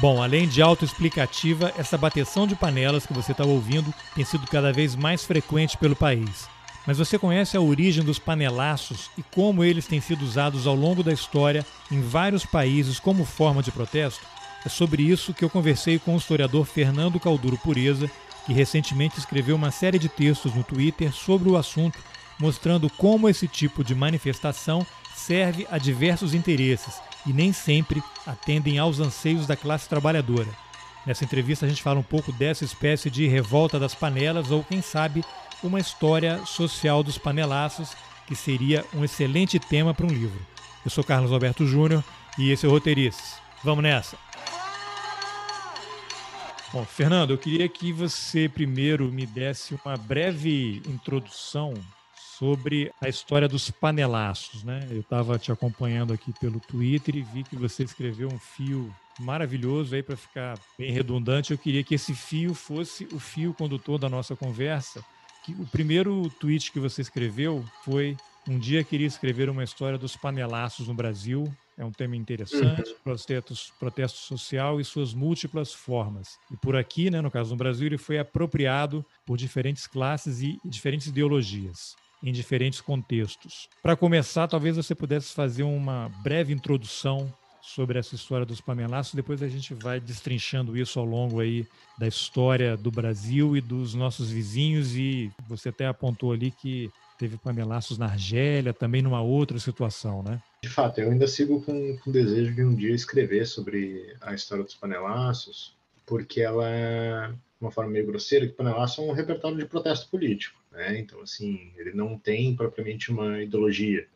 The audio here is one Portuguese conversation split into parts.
Bom, além de autoexplicativa, essa bateção de panelas que você está ouvindo tem sido cada vez mais frequente pelo país. Mas você conhece a origem dos panelaços e como eles têm sido usados ao longo da história em vários países como forma de protesto? É sobre isso que eu conversei com o historiador Fernando Calduro Pureza, que recentemente escreveu uma série de textos no Twitter sobre o assunto, mostrando como esse tipo de manifestação serve a diversos interesses e nem sempre atendem aos anseios da classe trabalhadora. Nessa entrevista a gente fala um pouco dessa espécie de revolta das panelas ou, quem sabe, uma história social dos panelaços, que seria um excelente tema para um livro. Eu sou Carlos Alberto Júnior e esse é o Roteirices. Vamos nessa! Bom, Fernando, eu queria que você primeiro me desse uma breve introdução sobre a história dos panelaços, né? Eu estava te acompanhando aqui pelo Twitter e vi que você escreveu um fio maravilhoso aí para ficar bem redundante. Eu queria que esse fio fosse o fio condutor da nossa conversa. Que o primeiro tweet que você escreveu foi um dia queria escrever uma história dos panelaços no Brasil. É um tema interessante, uhum. protestos, protesto social e suas múltiplas formas. E por aqui, né, no caso do Brasil, ele foi apropriado por diferentes classes e diferentes ideologias em diferentes contextos. Para começar, talvez você pudesse fazer uma breve introdução sobre essa história dos panelaços, depois a gente vai destrinchando isso ao longo aí da história do Brasil e dos nossos vizinhos e você até apontou ali que teve panelaços na Argélia, também numa outra situação, né? De fato, eu ainda sigo com, o desejo de um dia escrever sobre a história dos panelaços, porque ela é uma forma meio grosseira que panelaço é um repertório de protesto político. Né? Então, assim, ele não tem propriamente uma ideologia.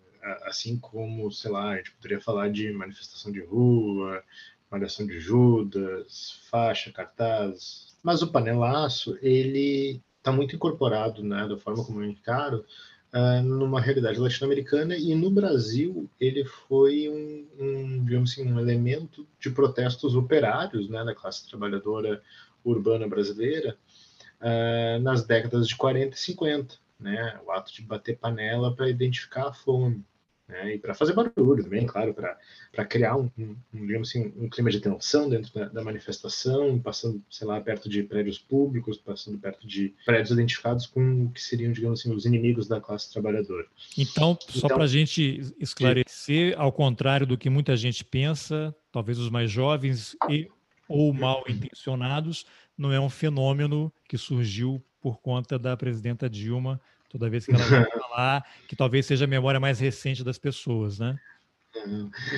Assim como, sei lá, a gente poderia falar de manifestação de rua, malhação de Judas, faixa, cartaz. Mas o panelaço, ele está muito incorporado, né, da forma como eu encaro, uh, numa realidade latino-americana e no Brasil ele foi um, um, digamos assim, um elemento de protestos operários, né, da classe trabalhadora urbana brasileira, uh, nas décadas de 40 e 50, né? O ato de bater panela para identificar a fome. Né? E para fazer barulho também, claro, para criar um, um, digamos assim, um clima de tensão dentro da, da, manifestação, passando, sei lá, perto de prédios públicos, passando perto de prédios identificados com o que seriam, digamos assim, os inimigos da classe trabalhadora. Então, só então, para a gente esclarecer, ao contrário do que muita gente pensa, talvez os mais jovens e ou mal intencionados, não é um fenômeno que surgiu por conta da presidenta Dilma, toda vez que ela vai falar, que talvez seja a memória mais recente das pessoas, né?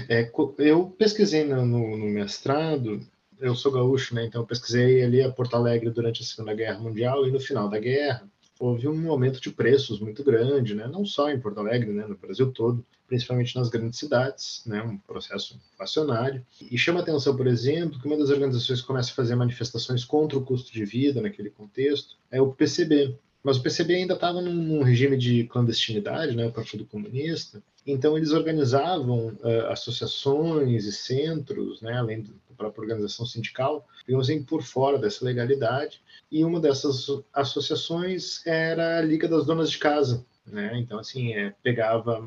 É, eu pesquisei no, no, no, mestrado, eu sou gaúcho, né? Então eu pesquisei ali a Porto Alegre durante a Segunda Guerra Mundial e no final da guerra houve um aumento de preços muito grande, né? Não só em Porto Alegre, né? No Brasil todo principalmente nas grandes cidades, né, um processo inflacionário. E chama atenção, por exemplo, que uma das organizações que começa a fazer manifestações contra o custo de vida naquele contexto é o PCB. Mas o PCB ainda estava num, regime de clandestinidade, né, o Partido Comunista. Então eles organizavam uh, associações e centros, né, além da própria organização sindical, digamos assim, por fora dessa legalidade. E uma dessas associações era a Liga das Donas de Casa, né? Então, assim, é, pegava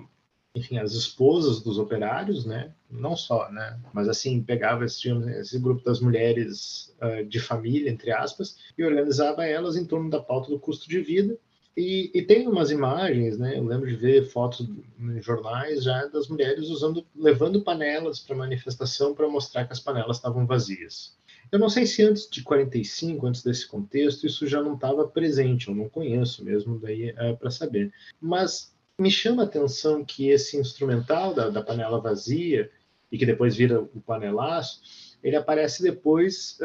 enfim, as esposas dos operários, né? Não só, né? Mas assim, pegava esse, esse grupo das mulheres uh, de família, entre aspas, e organizava elas em torno da pauta do custo de vida. E, e tem umas imagens, né? Eu lembro de ver fotos em jornais já das mulheres usando, levando panelas para manifestação para mostrar que as panelas estavam vazias. Eu não sei se antes de 45, antes desse contexto, isso já não estava presente, eu não conheço mesmo daí é, para saber. Mas me chama a atenção que esse instrumental da, da panela vazia, e que depois vira o panelaço, ele aparece depois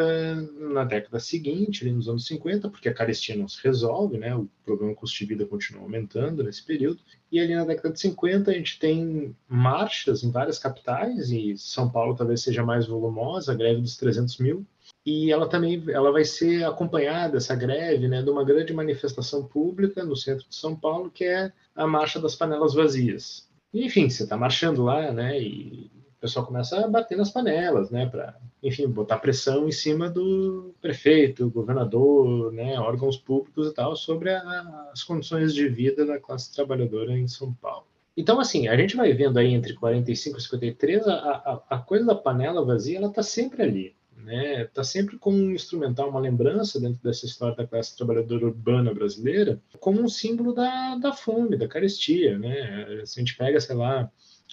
na década seguinte, nos anos 50, porque a carestia não se resolve, né? o problema custo de vida continua aumentando nesse período, e ali na década de 50 a gente tem marchas em várias capitais, e São Paulo talvez seja mais volumosa, a greve dos 300 mil, e ela também ela vai ser acompanhada essa greve né de uma grande manifestação pública no centro de São Paulo que é a marcha das panelas vazias. Enfim você está marchando lá né e pessoal começa a bater nas panelas né para enfim botar pressão em cima do prefeito governador né órgãos públicos e tal sobre a, as condições de vida da classe trabalhadora em São Paulo então, assim, a gente vai vendo aí entre 45 e 53, a, a, a coisa da panela vazia, ela está sempre ali né, está sempre como um instrumental, uma lembrança dentro dessa história da classe trabalhadora urbana brasileira, como um símbolo da, da fome, da carestia, né? Se a gente pega, sei lá,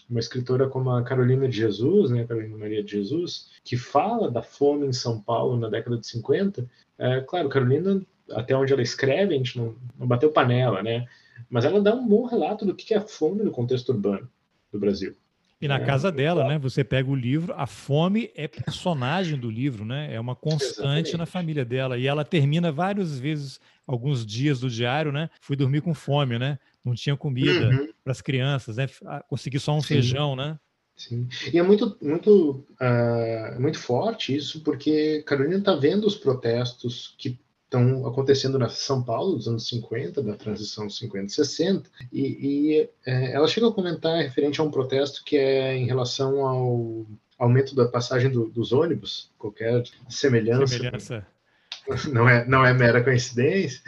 uma escritora como a Carolina de Jesus, né, Carolina Maria de Jesus, que fala da fome em São Paulo na década de 50. É, claro, Carolina, até onde ela escreve, a gente não, não bateu panela, né? Mas ela dá um bom relato do que é a fome no contexto urbano do Brasil. E na é, casa dela, né? Você pega o livro, a fome é personagem do livro, né? É uma constante Exatamente. na família dela. E ela termina várias vezes, alguns dias do diário, né? Fui dormir com fome, né? Não tinha comida uhum. para as crianças, né? Ah, consegui só um Sim. feijão, né? Sim. E é muito, muito, uh, muito forte isso, porque Carolina está vendo os protestos que estão acontecendo na São Paulo dos anos 50, da transição 50 60, e, e é, ela chega a comentar referente a um protesto que é em relação ao aumento da passagem do, dos ônibus, qualquer semelhança, semelhança não é, não é mera coincidência.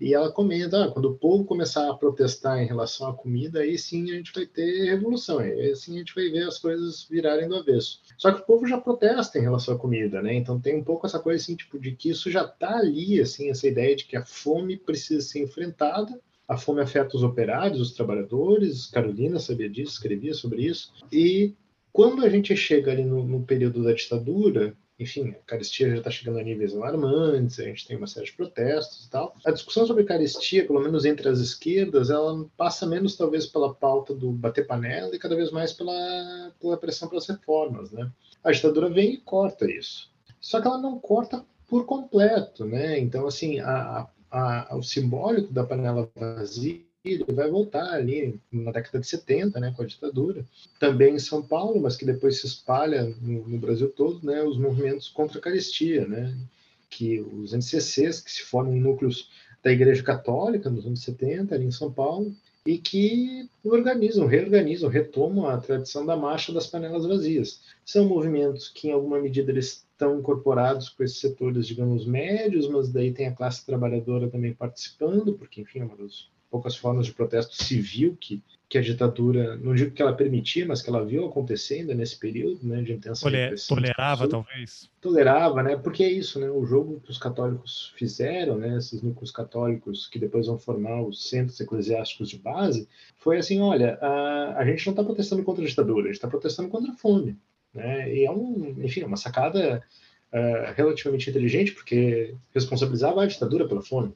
E ela comenta: ah, quando o povo começar a protestar em relação à comida, aí sim a gente vai ter revolução, aí sim a gente vai ver as coisas virarem do avesso. Só que o povo já protesta em relação à comida, né? Então tem um pouco essa coisa assim, tipo, de que isso já está ali, assim, essa ideia de que a fome precisa ser enfrentada. A fome afeta os operários, os trabalhadores. Carolina sabia disso, escrevia sobre isso. E quando a gente chega ali no, no período da ditadura, enfim, a caristia já está chegando a níveis alarmantes, a gente tem uma série de protestos e tal. A discussão sobre caristia, pelo menos entre as esquerdas, ela passa menos talvez pela pauta do bater panela e cada vez mais pela, pela pressão pelas reformas, né? A ditadura vem e corta isso. Só que ela não corta por completo, né? Então, assim, a, a, o simbólico da panela vazia ele vai voltar ali na década de 70, né, com a ditadura. Também em São Paulo, mas que depois se espalha no, no Brasil todo, né, os movimentos contra a carestia, né, que os NCCs, que se formam em núcleos da Igreja Católica nos anos 70, ali em São Paulo, e que organizam, reorganizam, retomam a tradição da marcha das panelas vazias. São movimentos que, em alguma medida, eles estão incorporados com esses setores, digamos, médios, mas daí tem a classe trabalhadora também participando, porque, enfim, é uma das poucas formas de protesto civil que, que a ditadura, não digo que ela permitia, mas que ela viu acontecendo nesse período né, de intensa Tole Tolerava, talvez. Tolerava, né? Porque é isso, né? O jogo que os católicos fizeram, né? Esses núcleos católicos que depois vão formar os centros eclesiásticos de base, foi assim, olha, a, a gente não está protestando contra a ditadura, a gente está protestando contra a fome. Né? E é um, enfim, é uma sacada uh, relativamente inteligente, porque responsabilizava a ditadura pela fome.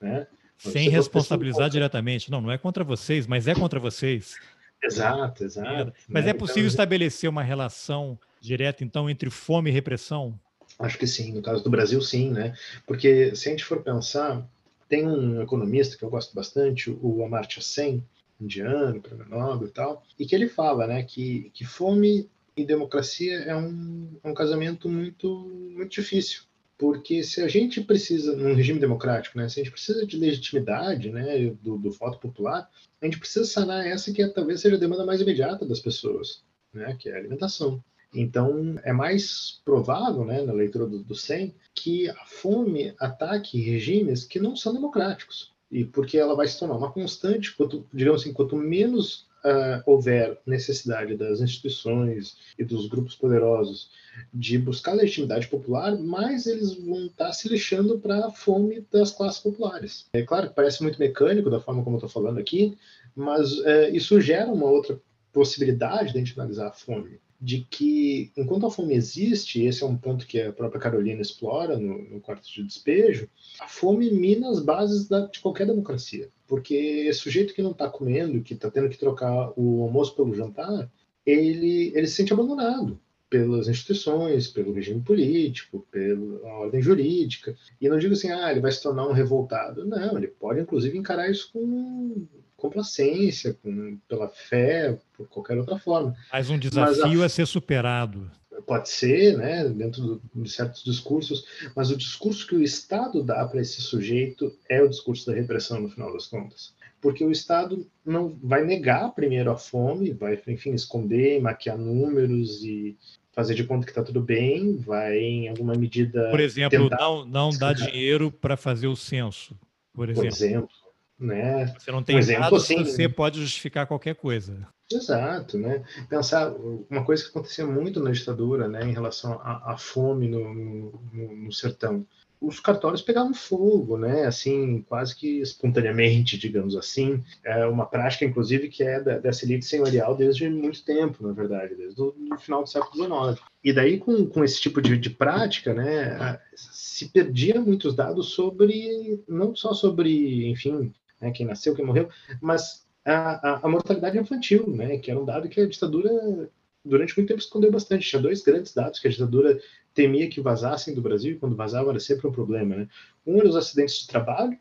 Né? Sem responsabilizar diretamente. Não, não é contra vocês, mas é contra vocês. Exato, exato. Mas né? é possível então, estabelecer uma relação direta, então, entre fome e repressão? Acho que sim. No caso do Brasil, sim, né? Porque se a gente for pensar, tem um economista que eu gosto bastante, o Amartya Sen, indiano, prêmio Nobel e tal, e que ele fala, né, que, que fome e democracia é um, é um casamento muito, muito difícil porque se a gente precisa, num regime democrático, né, se a gente precisa de legitimidade né, do, do voto popular, a gente precisa sanar essa que é, talvez seja a demanda mais imediata das pessoas, né, que é a alimentação. Então, é mais provável, né, na leitura do, do SEM, que a fome ataque regimes que não são democráticos. E porque ela vai se tornar uma constante, quanto, digamos assim, quanto menos uh, houver necessidade das instituições e dos grupos poderosos de buscar legitimidade popular, mais eles vão estar se lixando para a fome das classes populares. É claro que parece muito mecânico da forma como eu estou falando aqui, mas uh, isso gera uma outra possibilidade de a gente analisar a fome de que, enquanto a fome existe, esse é um ponto que a própria Carolina explora no, no quarto de despejo, a fome mina as bases da, de qualquer democracia. Porque sujeito que não está comendo, que está tendo que trocar o almoço pelo jantar, ele, ele se sente abandonado pelas instituições, pelo regime político, pela ordem jurídica. E não digo assim, ah, ele vai se tornar um revoltado. Não, ele pode inclusive encarar isso com complacência, com, pela fé, por qualquer outra forma. Mas um desafio mas a, é ser superado. Pode ser, né, dentro do, de certos discursos, mas o discurso que o Estado dá para esse sujeito é o discurso da repressão, no final das contas. Porque o Estado não vai negar primeiro a fome, vai, enfim, esconder, maquiar números e fazer de conta que está tudo bem, vai, em alguma medida. Por exemplo, não, não dar dinheiro para fazer o censo. Por exemplo. Por exemplo né? Você não tem um exemplo, dados, assim, você pode justificar qualquer coisa. Exato, né? Pensar uma coisa que acontecia muito na ditadura, né, em relação à, à fome no, no, no, sertão. Os cartórios pegavam fogo, né? Assim, quase que espontaneamente, digamos assim. É uma prática, inclusive, que é da, dessa elite senhorial desde muito tempo, na verdade, desde o final do século XIX. E daí, com, com esse tipo de, de prática, né, se perdia muitos dados sobre, não só sobre, enfim, né, quem nasceu, quem morreu, mas a, a, mortalidade infantil, né, que era um dado que a ditadura, durante muito tempo, escondeu bastante. Tinha dois grandes dados que a ditadura temia que vazassem do Brasil, e quando vazavam era sempre um problema. Né? Um era os acidentes de trabalho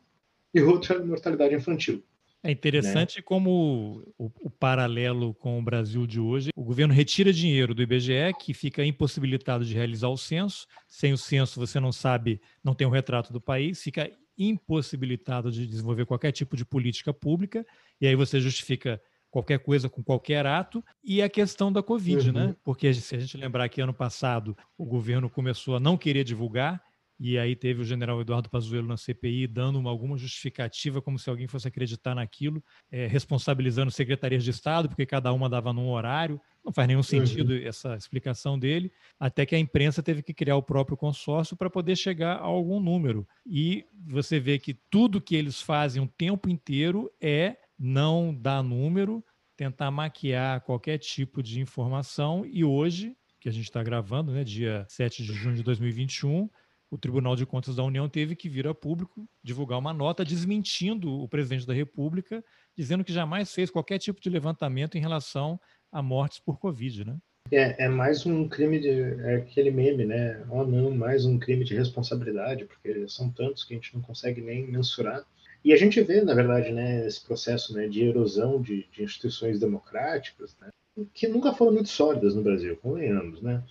e o outro era a mortalidade infantil. É interessante né? como o, o, paralelo com o Brasil de hoje, o governo retira dinheiro do IBGE, que fica impossibilitado de realizar o censo. Sem o censo, você não sabe, não tem um retrato do país, fica impossibilitado de desenvolver qualquer tipo de política pública, e aí você justifica qualquer coisa com qualquer ato, e a questão da Covid, né? uhum. né? Porque se a gente lembrar que ano passado o governo começou a não querer divulgar, e aí teve o general Eduardo Pazuello na CPI dando uma, alguma justificativa, como se alguém fosse acreditar naquilo, é, responsabilizando secretarias de Estado, porque cada uma dava num horário. Não faz nenhum sentido uhum. essa explicação dele, até que a imprensa teve que criar o próprio consórcio para poder chegar a algum número. E você vê que tudo que eles fazem o tempo inteiro é não dar número, tentar maquiar qualquer tipo de informação. E hoje, que a gente está gravando, né, dia 7 de junho de 2021, o Tribunal de Contas da União teve que vir a público divulgar uma nota desmentindo o presidente da República, dizendo que jamais fez qualquer tipo de levantamento em relação a mortes por Covid, né? É, é mais um crime de. É aquele meme, né? Oh, não, mais um crime de responsabilidade, porque são tantos que a gente não consegue nem mensurar. E a gente vê, na verdade, né, esse processo né, de erosão de, de instituições democráticas, né, que nunca foram muito sólidas no Brasil, convenhamos, né?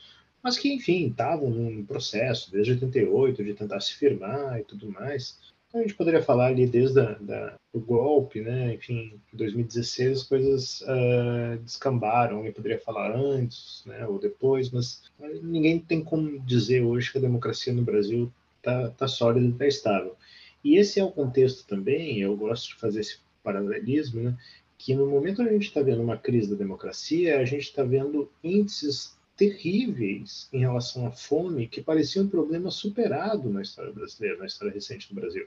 Mas que, enfim, estavam num processo desde 88 de tentar se firmar e tudo mais a gente poderia falar ali desde da, o golpe, né? Enfim, em 2016 as coisas uh, descambaram. Eu poderia falar antes, né? Ou depois, mas ninguém tem como dizer hoje que a democracia no Brasil está tá sólida, está estável. E esse é o contexto também. Eu gosto de fazer esse paralelismo, né? Que no momento a gente está vendo uma crise da democracia, a gente está vendo índices terríveis em relação à fome que parecia um problema superado na história brasileira, na história recente do Brasil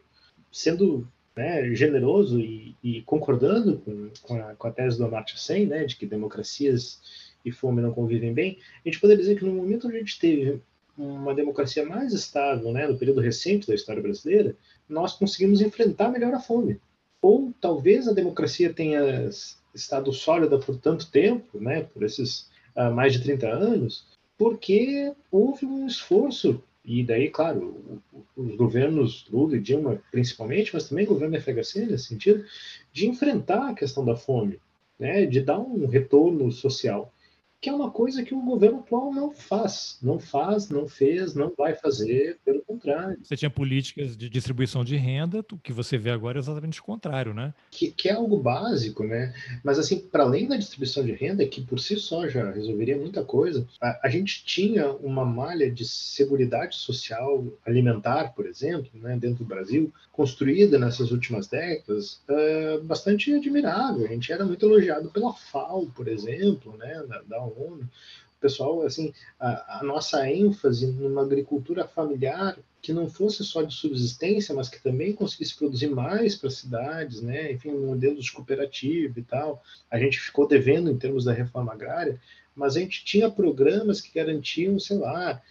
sendo né, generoso e, e concordando com, com, a, com, a, tese do Amartya Sen, né, de que democracias e fome não convivem bem, a gente poderia dizer que no momento onde a gente teve uma democracia mais estável, né, no período recente da história brasileira, nós conseguimos enfrentar melhor a fome. Ou talvez a democracia tenha estado sólida por tanto tempo, né, por esses uh, mais de 30 anos, porque houve um esforço. E daí, claro, os governos Lula e Dilma, principalmente, mas também o governo FHC, nesse sentido, de enfrentar a questão da fome, né, de dar um retorno social que é uma coisa que o governo atual não faz. Não faz, não fez, não vai fazer, pelo contrário. Você tinha políticas de distribuição de renda, o que você vê agora é exatamente o contrário, né? Que, que é algo básico, né? Mas, assim, para além da distribuição de renda, que por si só já resolveria muita coisa, a, a gente tinha uma malha de segurança social alimentar, por exemplo, né, dentro do Brasil, construída nessas últimas décadas, uh, bastante admirável. A gente era muito elogiado pela FAO, por exemplo, né, da, da ONU. O pessoal, assim, a, a, nossa ênfase numa agricultura familiar que não fosse só de subsistência, mas que também conseguisse produzir mais para as cidades, né? Enfim, um modelo de cooperativa e tal. A gente ficou devendo em termos da reforma agrária, mas a gente tinha programas que garantiam, sei lá,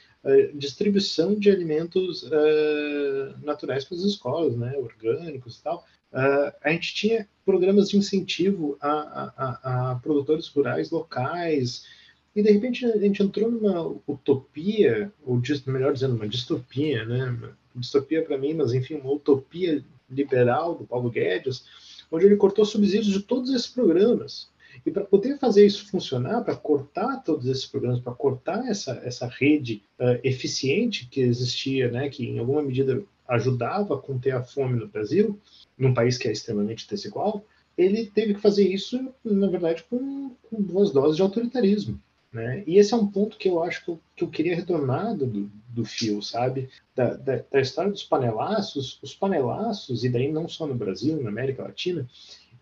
distribuição de alimentos uh, naturais para as escolas, né, orgânicos e tal. Uh, a gente tinha programas de incentivo a, a, a, a, produtores rurais locais, e de repente a gente entrou numa utopia, ou melhor dizendo, uma distopia, né? Distopia para mim, mas enfim, uma utopia liberal do Paulo Guedes, onde ele cortou subsídios de todos esses programas. E para poder fazer isso funcionar, para cortar todos esses programas, para cortar essa, essa rede uh, eficiente que existia, né, que em alguma medida ajudava a conter a fome no Brasil, num país que é extremamente desigual, ele teve que fazer isso, na verdade, com, com duas doses de autoritarismo. Né? E esse é um ponto que eu acho que eu, que eu queria retornar do, do fio, sabe? Da, da, da, história dos panelaços, os panelaços, e daí não só no Brasil, na América Latina,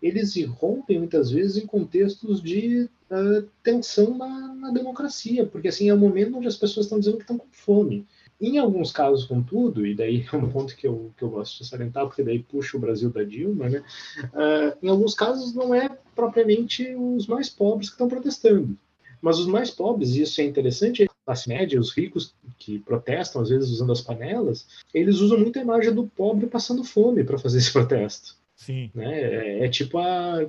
eles irrompem muitas vezes em contextos de uh, tensão na, na, democracia, porque assim é o momento onde as pessoas estão dizendo que estão com fome. Em alguns casos, contudo, e daí é um ponto que eu, que eu gosto de salientar, porque daí puxa o Brasil da Dilma, né? Uh, em alguns casos não é propriamente os mais pobres que estão protestando. Mas os mais pobres, e isso é interessante, a classe média, os ricos que protestam, às vezes usando as panelas, eles usam muito a imagem do pobre passando fome para fazer esse protesto. Sim. Né? É, é, tipo a,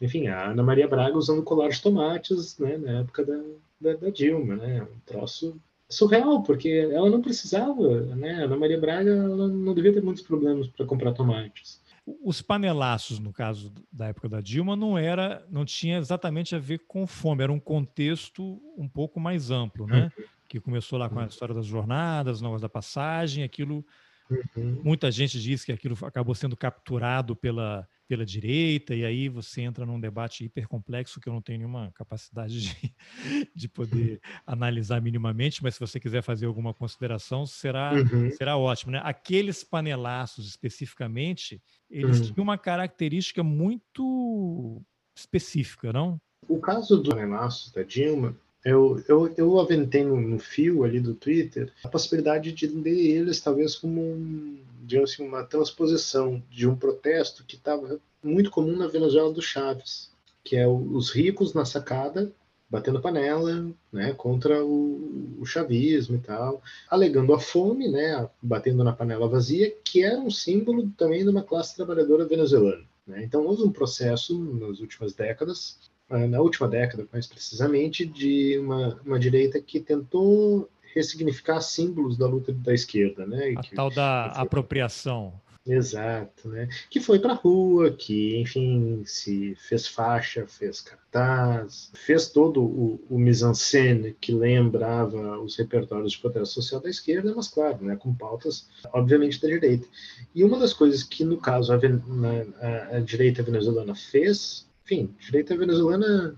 enfim, a Ana Maria Braga usando colar de tomates né, na época da, da, da Dilma, né? Um troço surreal, porque ela não precisava, né? A Ana Maria Braga não devia ter muitos problemas para comprar tomates. Os panelaços, no caso da época da Dilma, não era, não tinha exatamente a ver com fome, era um contexto um pouco mais amplo, né? Uhum. Que começou lá com a uhum. história das jornadas, novas da passagem, aquilo Uhum. Muita gente diz que aquilo acabou sendo capturado pela, pela direita, e aí você entra num debate hipercomplexo que eu não tenho nenhuma capacidade de, de poder analisar minimamente, mas se você quiser fazer alguma consideração, será, uhum. será ótimo. Né? Aqueles panelaços, especificamente, eles uhum. tinham uma característica muito específica, não? O caso do panelaço da Dilma eu, eu, eu aventei no, no, fio ali do Twitter a possibilidade de ler eles talvez como um, digamos assim, uma transposição de um protesto que estava muito comum na Venezuela do Chaves, que é os ricos na sacada batendo panela, né, contra o, o, chavismo e tal, alegando a fome, né, batendo na panela vazia, que era um símbolo também de uma classe trabalhadora venezuelana. Né? Então houve um processo nas últimas décadas na última década, mais precisamente, de uma, uma direita que tentou ressignificar símbolos da luta da esquerda, né? A que, tal da foi... apropriação. Exato, né? Que foi para a rua, que, enfim, se fez faixa, fez cartaz, fez todo o, o mise-en-scène que lembrava os repertórios de protesto social da esquerda, mas, claro, né, com pautas, obviamente, da direita. E uma das coisas que, no caso, a, a, a direita venezuelana fez enfim, direita venezuelana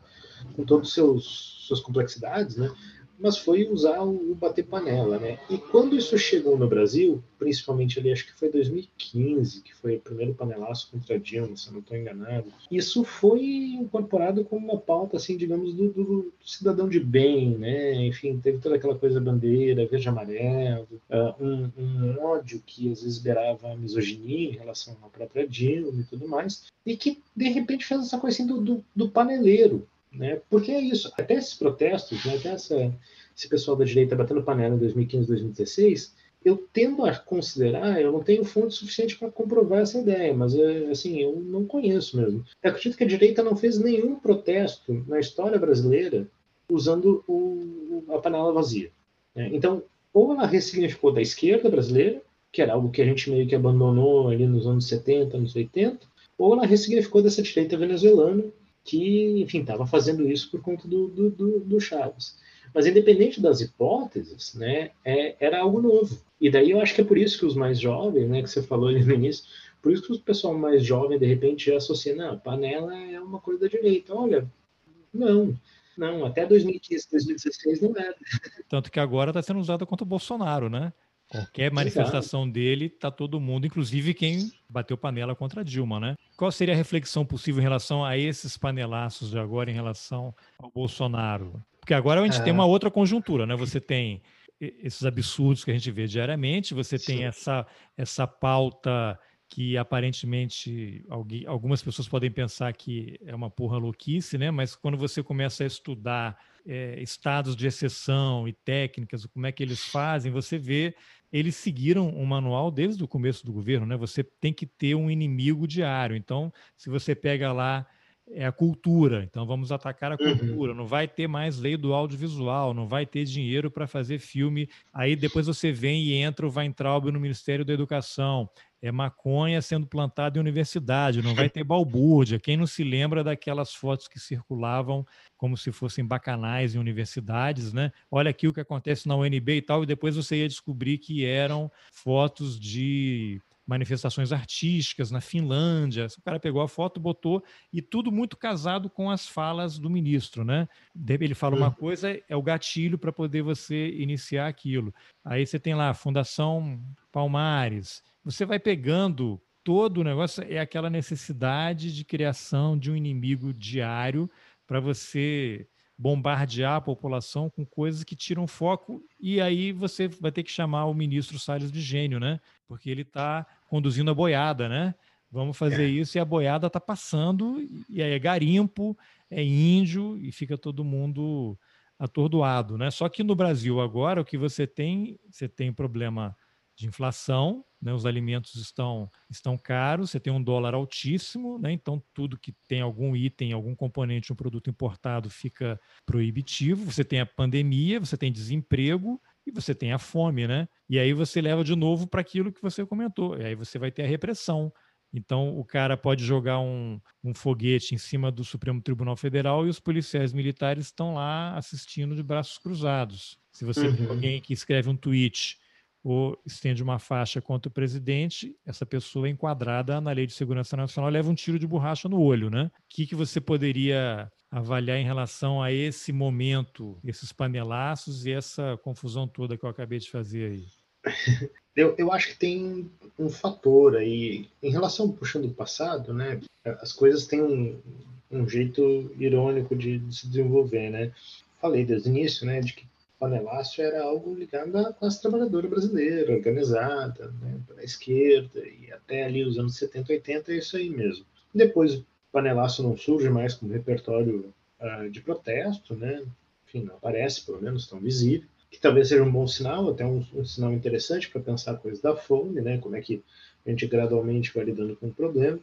com todas as suas complexidades, né? Mas foi usar o, bater panela, né? E quando isso chegou no Brasil, principalmente ali, acho que foi 2015, que foi o primeiro panelaço contra Dilma, se eu não estou enganado, isso foi incorporado como uma pauta, assim, digamos, do, do, cidadão de bem, né? Enfim, teve toda aquela coisa bandeira, verde amarelo, uh, um, um ódio que às vezes beirava a misoginia em relação à própria Dilma e tudo mais, e que de repente fez essa coisa assim do, do, do paneleiro, né? Porque é isso, até esses protestos, né? até essa, esse pessoal da direita batendo panela em 2015, 2016, eu tendo a considerar, eu não tenho fonte suficiente para comprovar essa ideia, mas é, assim, eu não conheço mesmo. Eu acredito que a direita não fez nenhum protesto na história brasileira usando o, a panela vazia. Né? Então, ou ela ressignificou da esquerda brasileira, que era algo que a gente meio que abandonou ali nos anos 70, anos 80, ou ela ressignificou dessa direita venezuelana, que, enfim, estava fazendo isso por conta do, do, do, do Chaves. Mas independente das hipóteses, né, é, era algo novo. E daí eu acho que é por isso que os mais jovens, né, que você falou ali no início, por isso que o pessoal mais jovem, de repente, já associa, não, panela é uma coisa da direita. Olha, não, não, até 2015, 2016 não era. Tanto que agora está sendo usada contra o Bolsonaro, né? Qualquer manifestação Exato. dele, tá todo mundo, inclusive quem bateu panela contra Dilma, né? Qual seria a reflexão possível em relação a esses panelaços de agora em relação ao Bolsonaro? Porque agora a gente é. tem uma outra conjuntura, né? Você tem esses absurdos que a gente vê diariamente, você Sim. tem essa, essa pauta que aparentemente algumas pessoas podem pensar que é uma porra louquice, né? Mas quando você começa a estudar é, estados de exceção e técnicas, como é que eles fazem, você vê eles seguiram um manual desde o começo do governo, né? Você tem que ter um inimigo diário. Então, se você pega lá é a cultura, então vamos atacar a uhum. cultura. Uhum. Não vai ter mais lei do audiovisual, não vai ter dinheiro para fazer filme. Aí depois você vem e entra o Weintraub no Ministério da Educação é maconha sendo plantada em universidade, não vai ter balbúrdia. Quem não se lembra daquelas fotos que circulavam como se fossem bacanais em universidades, né? Olha aqui o que acontece na UNB e tal, e depois você ia descobrir que eram fotos de manifestações artísticas na Finlândia. O cara pegou a foto, botou e tudo muito casado com as falas do ministro, né? Ele fala uma hum. coisa, é o gatilho para poder você iniciar aquilo. Aí você tem lá a Fundação Palmares, você vai pegando todo o negócio é aquela necessidade de criação de um inimigo diário para você bombardear a população com coisas que tiram foco e aí você vai ter que chamar o ministro Salles de gênio, né? Porque ele está conduzindo a boiada, né? Vamos fazer é. isso e a boiada está passando e aí é garimpo, é índio e fica todo mundo atordoado, né? Só que no Brasil agora o que você tem, você tem problema de inflação, né? os alimentos estão, estão caros, você tem um dólar altíssimo, né? então tudo que tem algum item, algum componente, um produto importado fica proibitivo, você tem a pandemia, você tem desemprego e você tem a fome, né? E aí você leva de novo para aquilo que você comentou, e aí você vai ter a repressão. Então, o cara pode jogar um, um, foguete em cima do Supremo Tribunal Federal e os policiais militares estão lá assistindo de braços cruzados. Se você uhum. alguém que escreve um tweet ou estende uma faixa contra o presidente, essa pessoa é enquadrada na Lei de Segurança Nacional leva um tiro de borracha no olho, né? O que, que você poderia avaliar em relação a esse momento, esses panelaços e essa confusão toda que eu acabei de fazer aí? Eu, eu acho que tem um fator aí, em relação puxando o passado, né? As coisas têm um, um jeito irônico de, de se desenvolver, né? Falei desde o início, né, de que panelácio era algo ligado à classe trabalhadora brasileira, organizada, né, para a esquerda, e até ali os anos 70, 80 é isso aí mesmo. Depois o panelácio não surge mais como repertório uh, de protesto, né, enfim, não aparece, pelo menos, tão visível, que talvez seja um bom sinal, até um, um sinal interessante para pensar a coisa da fome, né, como é que a gente gradualmente vai lidando com o problema.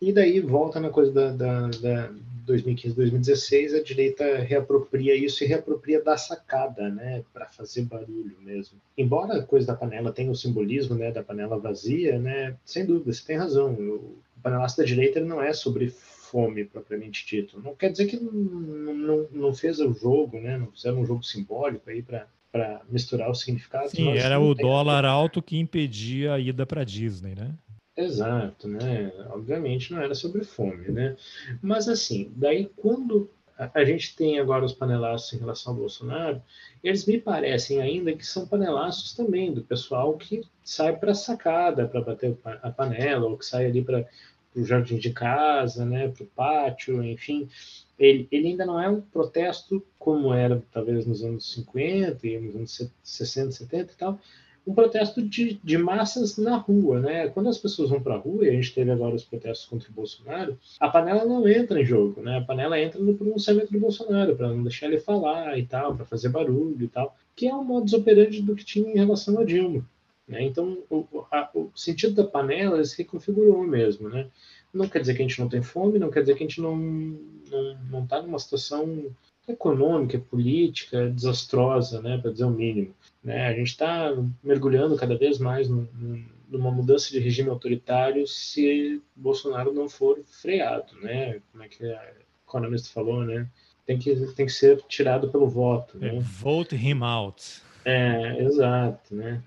E daí volta na coisa da, da, da 2015, 2016, a direita reapropria isso e reapropria da sacada, né, para fazer barulho mesmo. Embora a coisa da panela tenha o simbolismo, né, da panela vazia, né, sem dúvida, você tem razão. O panelaço da direita ele não é sobre fome propriamente dito. Não quer dizer que não, não, não fez o jogo, né, não fizeram um jogo simbólico aí para para misturar os significados. Sim, era o dólar alto que impedia a ida para Disney, né? Exato, né? Obviamente não era sobre fome, né? Mas assim, daí quando a gente tem agora os panelaços em relação ao Bolsonaro, eles me parecem ainda que são panelaços também do pessoal que sai para a sacada para bater a panela, ou que sai ali para o jardim de casa, né, para o pátio, enfim. Ele, ele ainda não é um protesto como era talvez nos anos 50 e nos anos 60, 70 e tal, um protesto de, de massas na rua, né? Quando as pessoas vão para a rua, e a gente teve agora os protestos contra o Bolsonaro, a panela não entra em jogo, né? A panela entra no pronunciamento do Bolsonaro, para não deixar ele falar e tal, para fazer barulho e tal, que é o modus operandi do que tinha em relação a Dilma. Né? Então, o, a, o sentido da panela se reconfigurou mesmo, né? Não quer dizer que a gente não tem fome, não quer dizer que a gente não não está numa situação econômica, política desastrosa, né, para dizer o mínimo. Né? A gente está mergulhando cada vez mais numa mudança de regime autoritário se Bolsonaro não for freado, né? Como é que a economista falou, né? Tem que, tem que ser tirado pelo voto. Né? Vote him out. É, exato, né?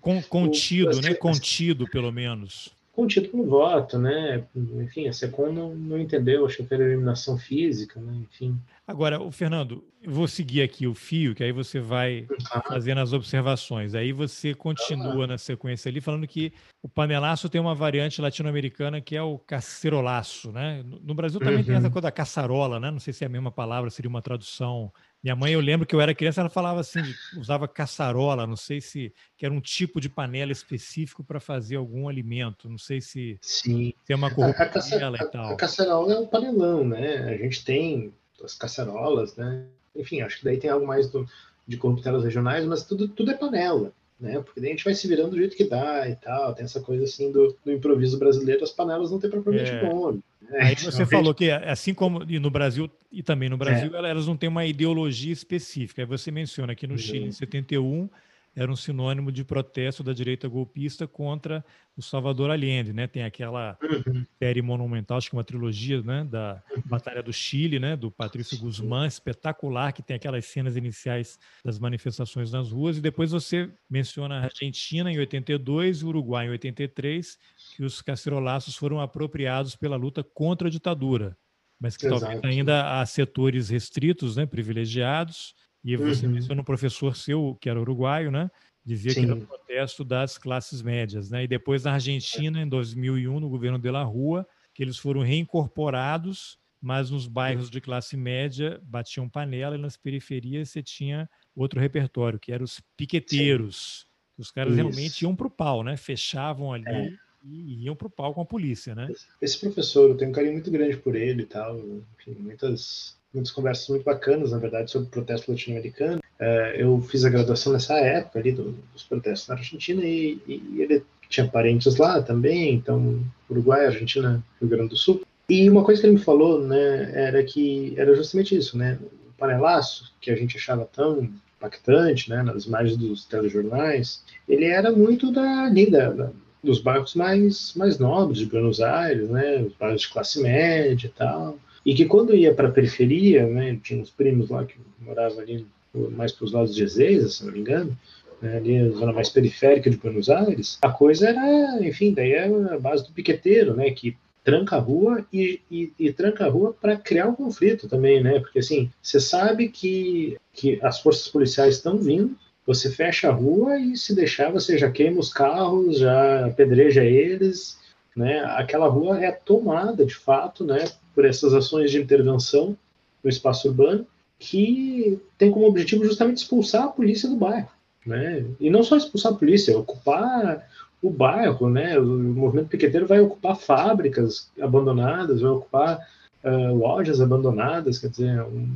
Con, contido, o, né? Contido, pelo menos contido pelo voto, né? Enfim, a SECOM não, não entendeu, achou que era eliminação física, né? Enfim. Agora, o Fernando, eu vou seguir aqui o fio, que aí você vai uhum. fazendo as observações. Aí você continua na sequência ali, falando que o panelaço tem uma variante latino-americana que é o cacerolaço, né? No Brasil também uhum. tem essa coisa da caçarola, né? Não sei se é a mesma palavra, seria uma tradução minha mãe, eu lembro que eu era criança, ela falava assim, usava caçarola, não sei se que era um tipo de panela específico para fazer algum alimento, não sei se, Sim. se é uma corruptela e tal. A caçarola é um panelão, né? A gente tem as caçarolas, né? Enfim, acho que daí tem algo mais do, de corruptelas regionais, mas tudo, tudo é panela né? Porque daí a gente vai se virando do jeito que dá e tal. Tem essa coisa assim do, do improviso brasileiro, as panelas não tem propriamente é. nome. Né? Aí você falou que, assim como no Brasil e também no Brasil, é. elas não têm uma ideologia específica. Aí você menciona que no uhum. Chile, em 71, era um sinônimo de protesto da direita golpista contra o Salvador Allende, né? Tem aquela uhum. série monumental, acho que uma trilogia, né, da. Batalha do Chile, né, do Patrício Guzmán, espetacular, que tem aquelas cenas iniciais das manifestações nas ruas e depois você menciona a Argentina em 82 e o Uruguai em 83, que os cacerolaços foram apropriados pela luta contra a ditadura, mas que Exato. talvez ainda há setores restritos, né, privilegiados, e você uhum. mencionou um professor seu, que era uruguaio, né? dizia Sim. que era um protesto das classes médias. Né? E depois na Argentina, em 2001, no governo de La Rua, que eles foram reincorporados, mas nos bairros de classe média batiam panela e nas periferias você tinha outro repertório, que eram os piqueteiros. Que os caras Isso. realmente iam para o pau, né? fechavam ali. É e iam para o pau com a polícia, né? Esse professor, eu tenho um carinho muito grande por ele e tal. Enfim, muitas, muitas conversas muito bacanas, na verdade, sobre o protesto latino-americano. É, eu fiz a graduação nessa época ali dos protestos na Argentina e, e, ele tinha parentes lá também, então Uruguai, Argentina, Rio Grande do Sul. E uma coisa que ele me falou, né, era que era justamente isso, né? O panelaço que a gente achava tão impactante, né, nas imagens dos telejornais, ele era muito da lida, da, dos bairros mais, mais nobres de Buenos Aires, né, os bairros de classe média e tal, e que quando ia para a periferia, né, tinha uns primos lá que moravam ali mais para os lados de Ezeiza, se não me engano, né, ali a zona mais periférica de Buenos Aires, a coisa era, enfim, daí era a base do piqueteiro, né, que tranca a rua e, e, e tranca a rua para criar um conflito também, né, porque assim, você sabe que, que as forças policiais estão vindo, você fecha a rua e se deixar você já queima os carros, já apedreja eles, né? Aquela rua é tomada de fato, né, por essas ações de intervenção no espaço urbano que tem como objetivo justamente expulsar a polícia do bairro, né? E não só expulsar a polícia, ocupar o bairro, né? O movimento piqueteiro vai ocupar fábricas abandonadas, vai ocupar uh, lojas abandonadas, quer dizer, um,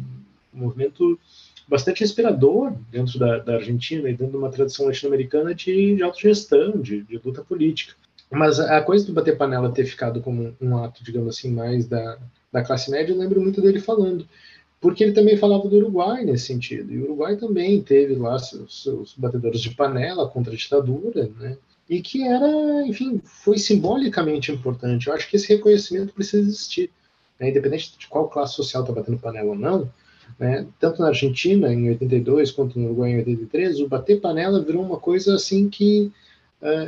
um movimento bastante inspirador dentro da, da Argentina e dentro de uma tradição latino-americana de, de autogestão, de, de luta política. Mas a coisa do bater panela ter ficado como um ato, digamos assim, mais da, da classe média, eu lembro muito dele falando. Porque ele também falava do Uruguai nesse sentido. E o Uruguai também teve lá seus, seus batedores de panela contra a ditadura, né? E que era, enfim, foi simbolicamente importante. Eu acho que esse reconhecimento precisa existir. Né? Independente de qual classe social está batendo panela ou não, né? Tanto na Argentina, em 82, quanto no Uruguai, em 83, o bater panela virou uma coisa assim que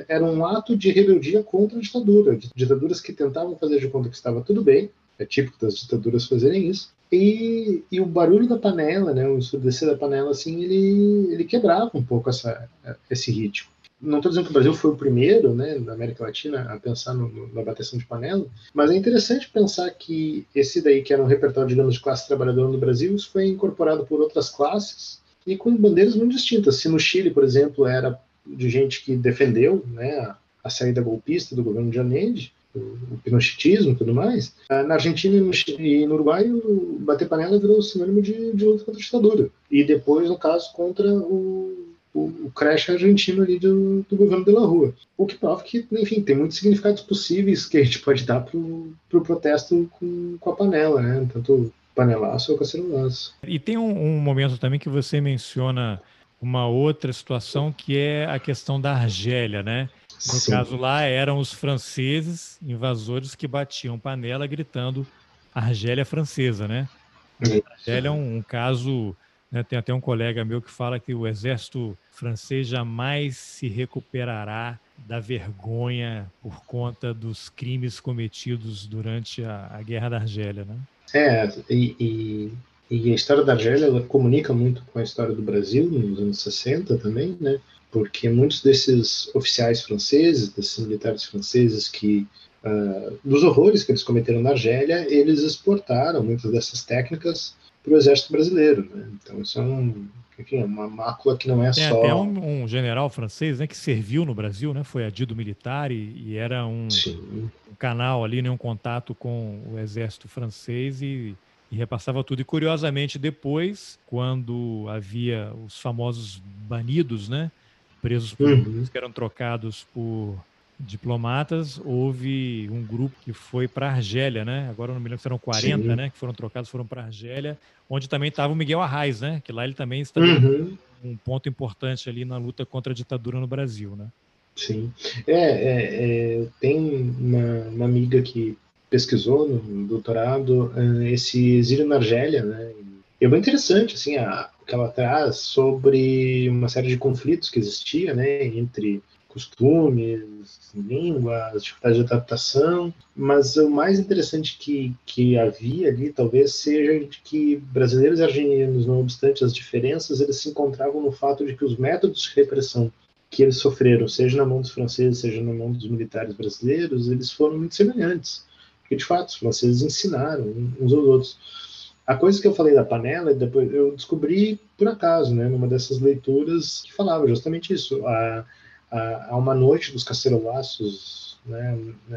era um ato de rebeldia contra a ditadura. Ditaduras que tentavam fazer de conta que estava tudo bem, é típico das ditaduras fazerem isso, e, e, o barulho da panela, né, o ensurdecer da panela, assim, ele, ele quebrava um pouco essa, esse ritmo não estou dizendo que o Brasil foi o primeiro, né, na América Latina, a pensar no, no, na bateção de panela, mas é interessante pensar que esse daí, que era um repertório, digamos, de classe trabalhadora no Brasil, isso foi incorporado por outras classes e com bandeiras muito distintas. Se no Chile, por exemplo, era de gente que defendeu né, a, saída golpista do governo de Allende, o, pinochetismo e tudo mais, ah, na Argentina e no, e no Uruguai, o bater panela virou sinônimo de, de luta contra a ditadura. E depois, no caso, contra o o, o crash argentino ali do, do governo de La Rua. O que prova que, enfim, tem muitos significados possíveis que a gente pode dar para o pro protesto com, com a panela, né? Tanto panelaço ou cacerolaço. E tem um, um momento também que você menciona uma outra situação que é a questão da Argélia, né? No Sim. caso lá eram os franceses invasores que batiam panela gritando Argélia francesa, né? A Argélia é um, um caso né? Tem até um colega meu que fala que o exército francês jamais se recuperará da vergonha por conta dos crimes cometidos durante a, a Guerra da Argélia. Né? É, e, e, e, a história da Argélia ela comunica muito com a história do Brasil nos anos 60 também, né? porque muitos desses oficiais franceses, desses militares franceses que uh, dos horrores que eles cometeram na Argélia, eles exportaram muitas dessas técnicas para o exército brasileiro. Né? Então isso é um, enfim, é uma mácula que não é Tem só. Até um, um, general francês né, que serviu no Brasil, né, foi adido militar e, e era um, um, canal ali, né, um contato com o exército francês e, e repassava tudo. E curiosamente, depois, quando havia os famosos banidos, né, presos políticos uhum. que eram trocados por diplomatas, houve um grupo que foi para Argélia, né? Agora não me lembro se eram 40, Sim. né? Que foram trocados, foram para Argélia, onde também estava o Miguel Arraes, né? Que lá ele também está uhum. um ponto importante ali na luta contra a ditadura no Brasil, né? Sim. É, é, é tem uma, uma, amiga que pesquisou no doutorado uh, esse exílio na Argélia, né? E é bem interessante, assim, a, que ela traz sobre uma série de conflitos que existia, né? Entre costumes, línguas, dificuldade de adaptação, mas o mais interessante que, que havia ali talvez seja de que brasileiros e argentinos, não obstante as diferenças, eles se encontravam no fato de que os métodos de repressão que eles sofreram, seja na mão dos franceses, seja na mão dos militares brasileiros, eles foram muito semelhantes. Porque, de fato, os franceses ensinaram uns aos outros. A coisa que eu falei da panela, depois eu descobri por acaso, né, numa dessas leituras, que falava justamente isso. A, a, a uma noite dos cacerolaços, né,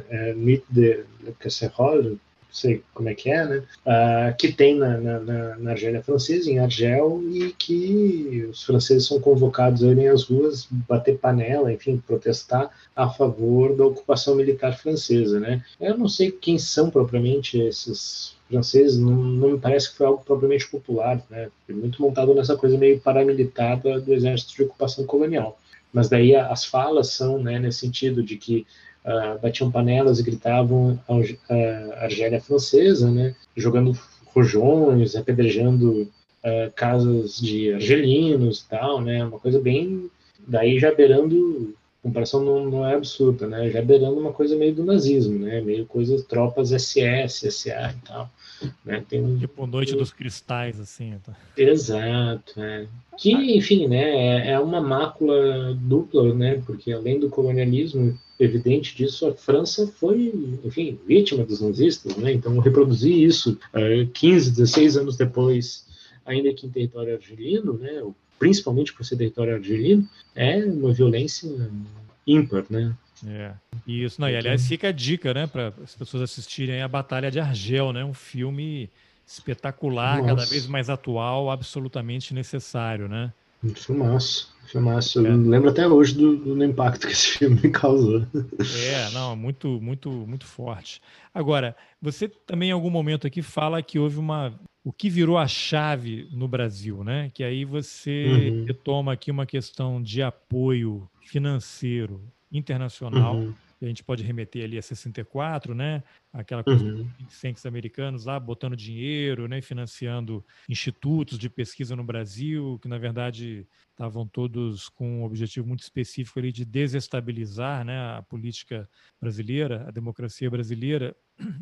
é, Nuit de Casserole, sei como é que é, né? Uh, que tem na, na, na, Argélia Francesa, em Argel, e que os franceses são convocados a irem às ruas bater panela, enfim, protestar a favor da ocupação militar francesa, né? Eu não sei quem são propriamente esses franceses, não, não me parece que foi algo propriamente popular, né? Foi muito montado nessa coisa meio paramilitar do, do exército de ocupação colonial. Mas daí as falas são, né, nesse sentido de que uh, batiam panelas e gritavam a Argélia francesa, né, jogando rojões, apedrejando uh, casas de argelinos e tal, né, uma coisa bem, daí já beirando, comparação não, não, é absurda, né, já beirando uma coisa meio do nazismo, né, meio coisa tropas SS, SA e tal. Né? Tem tipo Noite dos Cristais, assim. Tá? Exato, é. Que, enfim, né, é, é uma mácula dupla, né, porque além do colonialismo evidente disso, a França foi, enfim, vítima dos nazistas, né, então reproduzir isso uh, 15, 16 anos depois, ainda que em território argelino, né, principalmente por ser território argelino, é uma violência ímpar, né. É. Isso, não, e aliás fica a dica, né, para as pessoas assistirem a Batalha de Argel, né, um filme espetacular, Nossa. cada vez mais atual, absolutamente necessário, né? Um filmaço, filmaço. É. Eu lembro até hoje do, do, impacto que esse filme me causou. É, não, muito, muito, muito forte. Agora, você também em algum momento aqui fala que houve uma o que virou a chave no Brasil, né? Que aí você uhum. retoma aqui uma questão de apoio financeiro internacional. Uhum. A gente pode remeter ali a 64, né? Aquela coisa uhum. dos americanos lá botando dinheiro, né? Financiando institutos de pesquisa no Brasil, que na verdade estavam todos com um objetivo muito específico ali de desestabilizar, né? A política brasileira, a democracia brasileira.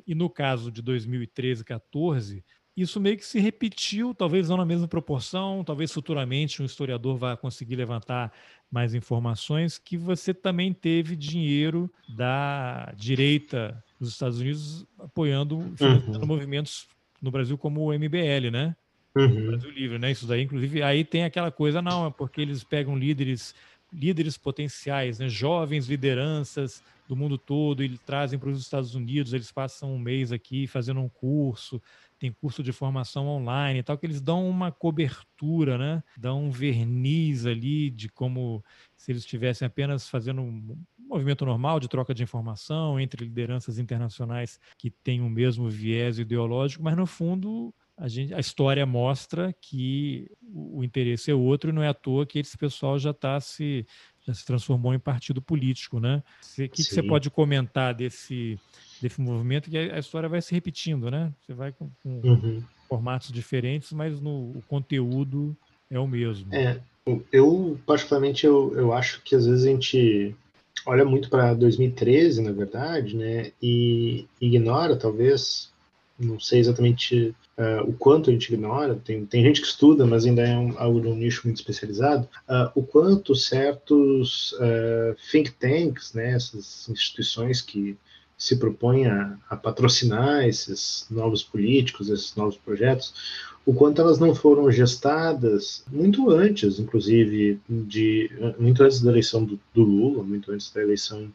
E no caso de 2013, 14, isso meio que se repetiu, talvez não na mesma proporção, talvez futuramente um historiador vá conseguir levantar mais informações, que você também teve dinheiro da direita dos Estados Unidos apoiando uhum. movimentos no Brasil como o MBL, né? Uhum. Brasil Livre, né? Isso daí, inclusive, aí tem aquela coisa, não, é porque eles pegam líderes, líderes potenciais, né? Jovens lideranças do mundo todo, e trazem para os Estados Unidos, eles passam um mês aqui fazendo um curso, tem curso de formação online e tal, que eles dão uma cobertura, né? Dão um verniz ali de como se eles estivessem apenas fazendo um movimento normal de troca de informação entre lideranças internacionais que têm o mesmo viés ideológico, mas no fundo a, gente, a história mostra que o, interesse é outro e não é à toa que esse pessoal já está se já se transformou em partido político, né? O que, que você pode comentar desse desse movimento que a história vai se repetindo, né? Você vai com, com uhum. formatos diferentes, mas no, o conteúdo é o mesmo. É, eu particularmente eu, eu acho que às vezes a gente olha muito para 2013, na verdade, né? E ignora talvez, não sei exatamente uh, o quanto a gente ignora. Tem, tem gente que estuda, mas ainda é um, algo de um nicho muito especializado. Uh, o quanto certos uh, think tanks, né? Essas instituições que se propõe a, a, patrocinar esses novos políticos, esses novos projetos, o quanto elas não foram gestadas muito antes, inclusive, de muito antes da eleição do, do Lula, muito antes da eleição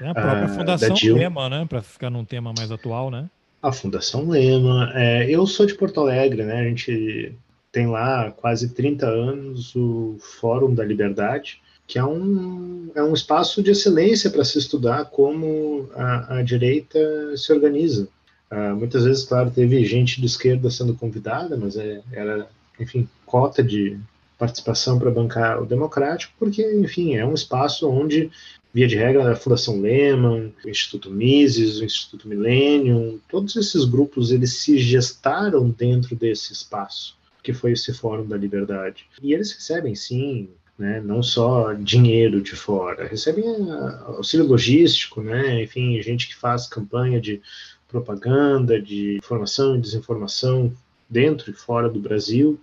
é a própria uh, Fundação Lema, né, para ficar num tema mais atual, né? A Fundação Lema. É, eu sou de Porto Alegre, né? A gente tem lá quase 30 anos o Fórum da Liberdade, que é um, é um espaço de excelência para se estudar como a, a direita se organiza. Uh, muitas vezes, claro, teve gente de esquerda sendo convidada, mas é, era, enfim, cota de participação para bancar o democrático, porque, enfim, é um espaço onde, via de regra, a Fundação Lehman, o Instituto Mises, o Instituto Millennium, todos esses grupos, eles se gestaram dentro desse espaço, que foi esse Fórum da Liberdade. E eles recebem, sim, né? não só dinheiro de fora, recebem ah, auxílio logístico, né? enfim, gente que faz campanha de propaganda, de informação e desinformação dentro e fora do Brasil,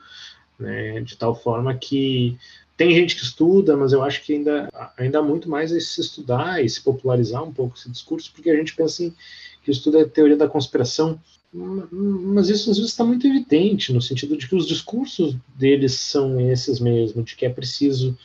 né? de tal forma que tem gente que estuda, mas eu acho que ainda, ainda há muito mais a se estudar e se popularizar um pouco esse discurso, porque a gente pensa em, que o estudo é teoria da conspiração, mas isso às vezes está muito evidente, no sentido de que os discursos deles são esses mesmo, de que é preciso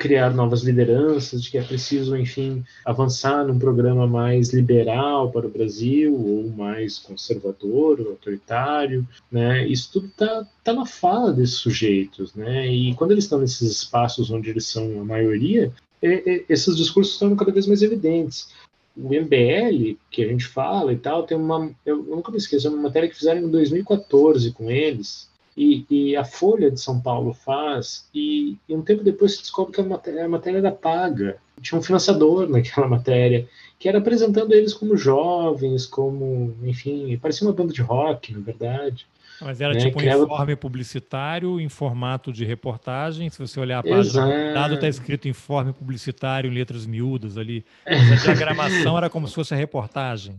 criar novas lideranças, de que é preciso, enfim, avançar num programa mais liberal para o Brasil, ou mais conservador, ou autoritário, né? Isso tudo está tá na fala desses sujeitos, né? E quando eles estão nesses espaços onde eles são a maioria, é, é, esses discursos estão cada vez mais evidentes. O MBL, que a gente fala e tal, tem uma. Eu nunca me esqueço, é uma matéria que fizeram em 2014 com eles, e, e, a Folha de São Paulo faz, e, e, um tempo depois se descobre que a matéria, a matéria era paga. Tinha um financiador naquela matéria, que era apresentando eles como jovens, como, enfim, parecia uma banda de rock, na verdade. Mas era né? tipo um Criava... informe publicitário em formato de reportagem. Se você olhar a página, o dado está escrito informe publicitário em letras miúdas ali. Mas a diagramação era como se fosse a reportagem.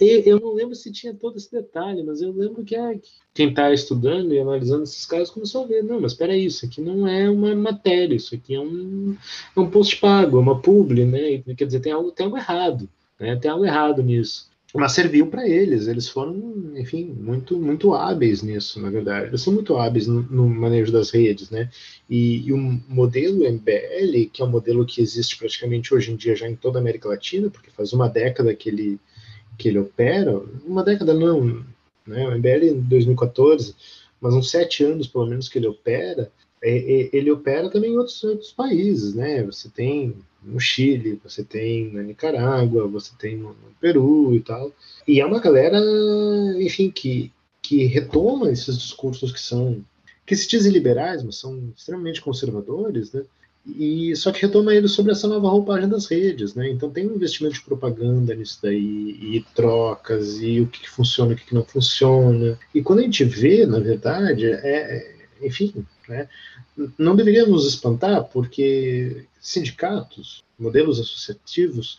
Eu não lembro se tinha todo esse detalhe, mas eu lembro que a, quem está estudando e analisando esses casos começou a ver, não, mas espera isso aqui não é uma matéria, isso aqui é um, é um post pago, é uma publi, né? Quer dizer, tem algo, tem algo errado, né? Tem algo errado nisso mas serviu para eles. Eles foram, enfim, muito muito hábeis nisso, na verdade. Eles são muito hábeis no, no manejo das redes, né? E, e, o modelo MBL, que é um modelo que existe praticamente hoje em dia já em toda a América Latina, porque faz uma década que ele que ele opera, uma década não, né? O MBL em 2014, mas uns sete anos pelo menos que ele opera. É, é, ele opera também em outros, outros países, né? Você tem no Chile, você tem na Nicarágua, você tem no, no, Peru e tal. E é uma galera, enfim, que, que retoma esses discursos que são que se dizem liberais, mas são extremamente conservadores, né? E só que retoma eles sobre essa nova roupagem das redes, né? Então tem um investimento de propaganda nisso daí, e trocas, e o que, funciona, o que, que não funciona. E quando a gente vê, na verdade, é, é enfim, né? Não deveria nos espantar, porque sindicatos, modelos associativos,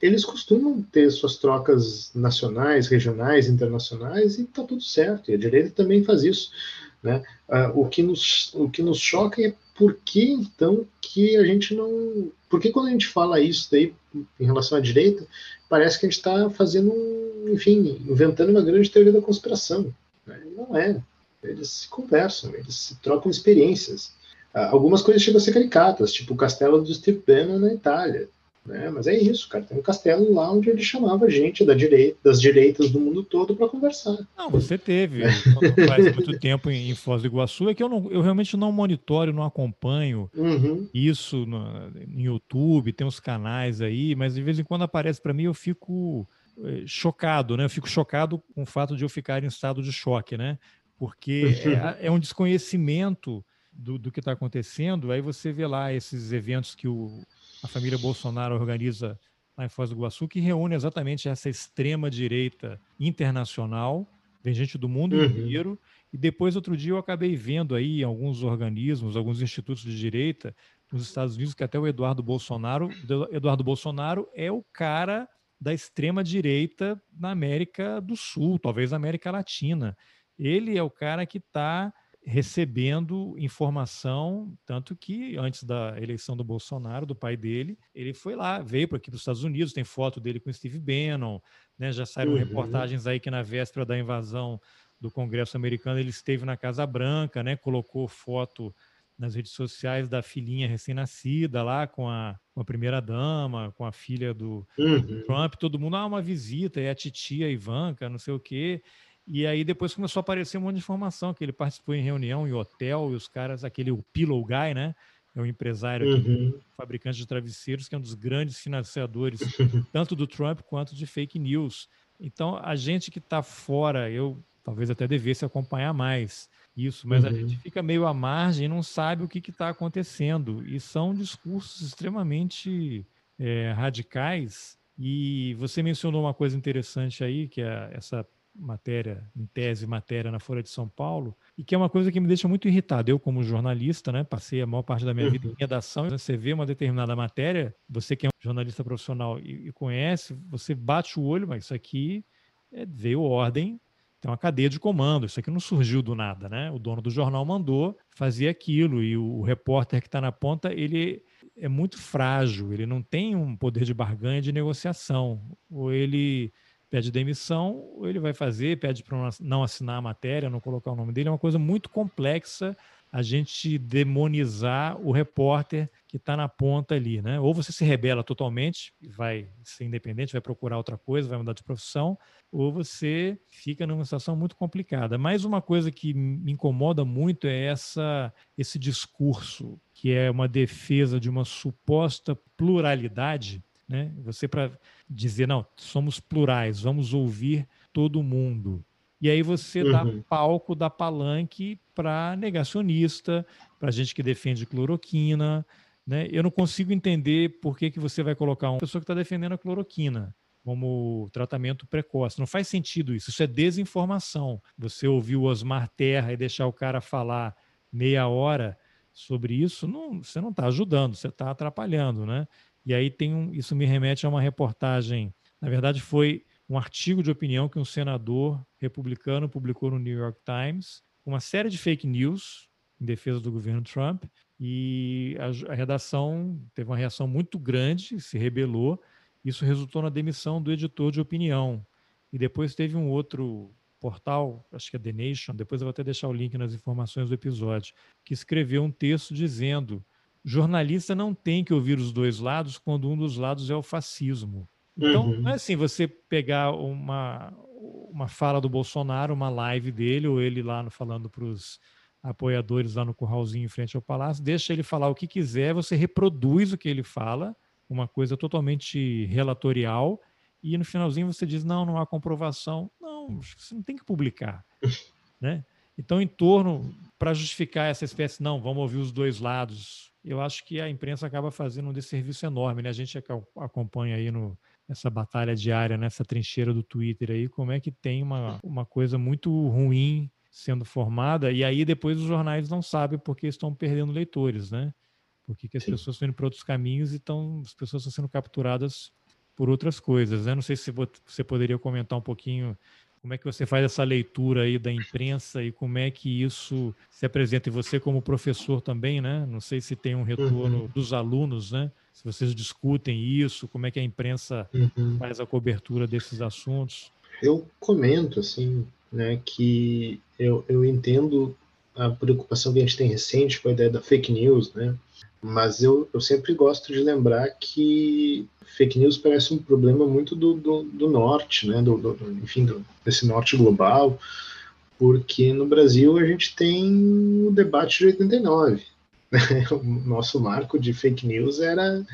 eles costumam ter suas trocas nacionais, regionais, internacionais, e está tudo certo. E a direita também faz isso. Né? Ah, o, que nos, o que nos choca é por que, então, que a gente não... Por que quando a gente fala isso daí em relação à direita, parece que a gente está fazendo, enfim, inventando uma grande teoria da conspiração. Né? Não é. Eles se conversam, eles se trocam experiências. Ah, algumas coisas chegam a ser caricatas, tipo o castelo do Steve Bannon na Itália. Né? Mas é isso, cara. Tem um castelo lá onde ele chamava gente da direita, das direitas do mundo todo para conversar. Não, você teve faz muito tempo em, Foz do Iguaçu. É que eu, não, eu realmente não monitoro, não acompanho uhum. isso no, no YouTube, tem uns canais aí, mas de vez em quando aparece para mim eu fico eh, chocado, né? Eu fico chocado com o fato de eu ficar em estado de choque, né? Porque é, é um desconhecimento do, do que está acontecendo, aí você vê lá esses eventos que o, a família Bolsonaro organiza lá em Foz do Iguaçu, que reúne exatamente essa extrema-direita internacional, vem gente do mundo uhum. inteiro, e depois, outro dia, eu acabei vendo aí alguns organismos, alguns institutos de direita nos Estados Unidos, que até o Eduardo Bolsonaro, Eduardo Bolsonaro é o cara da extrema direita na América do Sul, talvez na América Latina. Ele é o cara que está recebendo informação, tanto que antes da eleição do Bolsonaro, do pai dele, ele foi lá, veio para aqui para os Estados Unidos, tem foto dele com Steve Bannon, né? Já saíram uhum. reportagens aí que na véspera da invasão do Congresso americano ele esteve na Casa Branca, né? Colocou foto nas redes sociais da filhinha recém-nascida lá com a, com a primeira dama, com a filha do, uhum. do Trump, todo mundo, ah, uma visita, é a titia Ivanka, não sei o quê. E aí depois começou a aparecer um monte de informação que ele participou em reunião, em hotel, e os caras, aquele o Pillow Guy, né? É um empresário aqui, uhum. fabricante de travesseiros, que é um dos grandes financiadores, tanto do Trump quanto de fake news. Então, a gente que está fora, eu talvez até devesse acompanhar mais isso, mas uhum. a gente fica meio à margem e não sabe o que está acontecendo. E são discursos extremamente é, radicais. E você mencionou uma coisa interessante aí, que é essa matéria, em tese, matéria na Folha de São Paulo, e que é uma coisa que me deixa muito irritado. Eu, como jornalista, né, passei a maior parte da minha vida em uhum. redação, você vê uma determinada matéria, você que é um jornalista profissional e, e conhece, você bate o olho, mas isso aqui é, veio ordem tem uma cadeia de comando. Isso aqui não surgiu do nada, né? O dono do jornal mandou fazer aquilo e o, repórter que está na ponta ele é muito frágil. Ele não tem um poder de barganha de negociação. Ou ele pede demissão, ele vai fazer, pede para não assinar a matéria, não colocar o nome dele. É uma coisa muito complexa a gente demonizar o repórter que está na ponta ali, né? Ou você se rebela totalmente, vai ser independente, vai procurar outra coisa, vai mudar de profissão, ou você fica numa situação muito complicada. Mas uma coisa que me incomoda muito é essa esse discurso que é uma defesa de uma suposta pluralidade, né? Você para dizer não, somos plurais, vamos ouvir todo mundo. E aí você uhum. dá palco, dá palanque para negacionista, para gente que defende cloroquina. Né? Eu não consigo entender por que, que você vai colocar uma pessoa que está defendendo a cloroquina como tratamento precoce. Não faz sentido isso. Isso é desinformação. Você ouvir o Osmar Terra e deixar o cara falar meia hora sobre isso, não, você não está ajudando, você está atrapalhando, né? E aí tem um, isso me remete a uma reportagem. Na verdade, foi um artigo de opinião que um senador republicano publicou no New York Times, uma série de fake news em defesa do governo Trump, e a, a redação teve uma reação muito grande, se rebelou. Isso resultou na demissão do editor de opinião. E depois teve um outro portal, acho que é The Nation, depois eu vou até deixar o link nas informações do episódio, que escreveu um texto dizendo: jornalista não tem que ouvir os dois lados quando um dos lados é o fascismo. Então, uhum. não é assim você pegar uma, uma fala do Bolsonaro, uma live dele, ou ele lá falando para os apoiadores lá no curralzinho em frente ao palácio, deixa ele falar o que quiser, você reproduz o que ele fala, uma coisa totalmente relatorial, e no finalzinho você diz: não, não há comprovação. Não, você não tem que publicar. né? Então, em torno, para justificar essa espécie, não, vamos ouvir os dois lados, eu acho que a imprensa acaba fazendo um desserviço enorme. Né? A gente acompanha aí no, essa batalha diária, nessa trincheira do Twitter aí, como é que tem uma, uma coisa muito ruim sendo formada, e aí depois os jornais não sabem porque estão perdendo leitores, né? Porque as pessoas estão indo para outros caminhos e estão, as pessoas estão sendo capturadas por outras coisas. Né? Não sei se você poderia comentar um pouquinho como é que você faz essa leitura aí da imprensa e como é que isso se apresenta? E você como professor também, né? Não sei se tem um retorno uhum. dos alunos, né? Se vocês discutem isso, como é que a imprensa uhum. faz a cobertura desses assuntos? Eu comento, assim, né, que eu, eu entendo a preocupação que a gente tem recente com a ideia da fake news, né? Mas eu, eu sempre gosto de lembrar que fake news parece um problema muito do, do, do norte, né? Do, do, enfim, do, desse norte global, porque no Brasil a gente tem o debate de 89. Né? O nosso marco de fake news era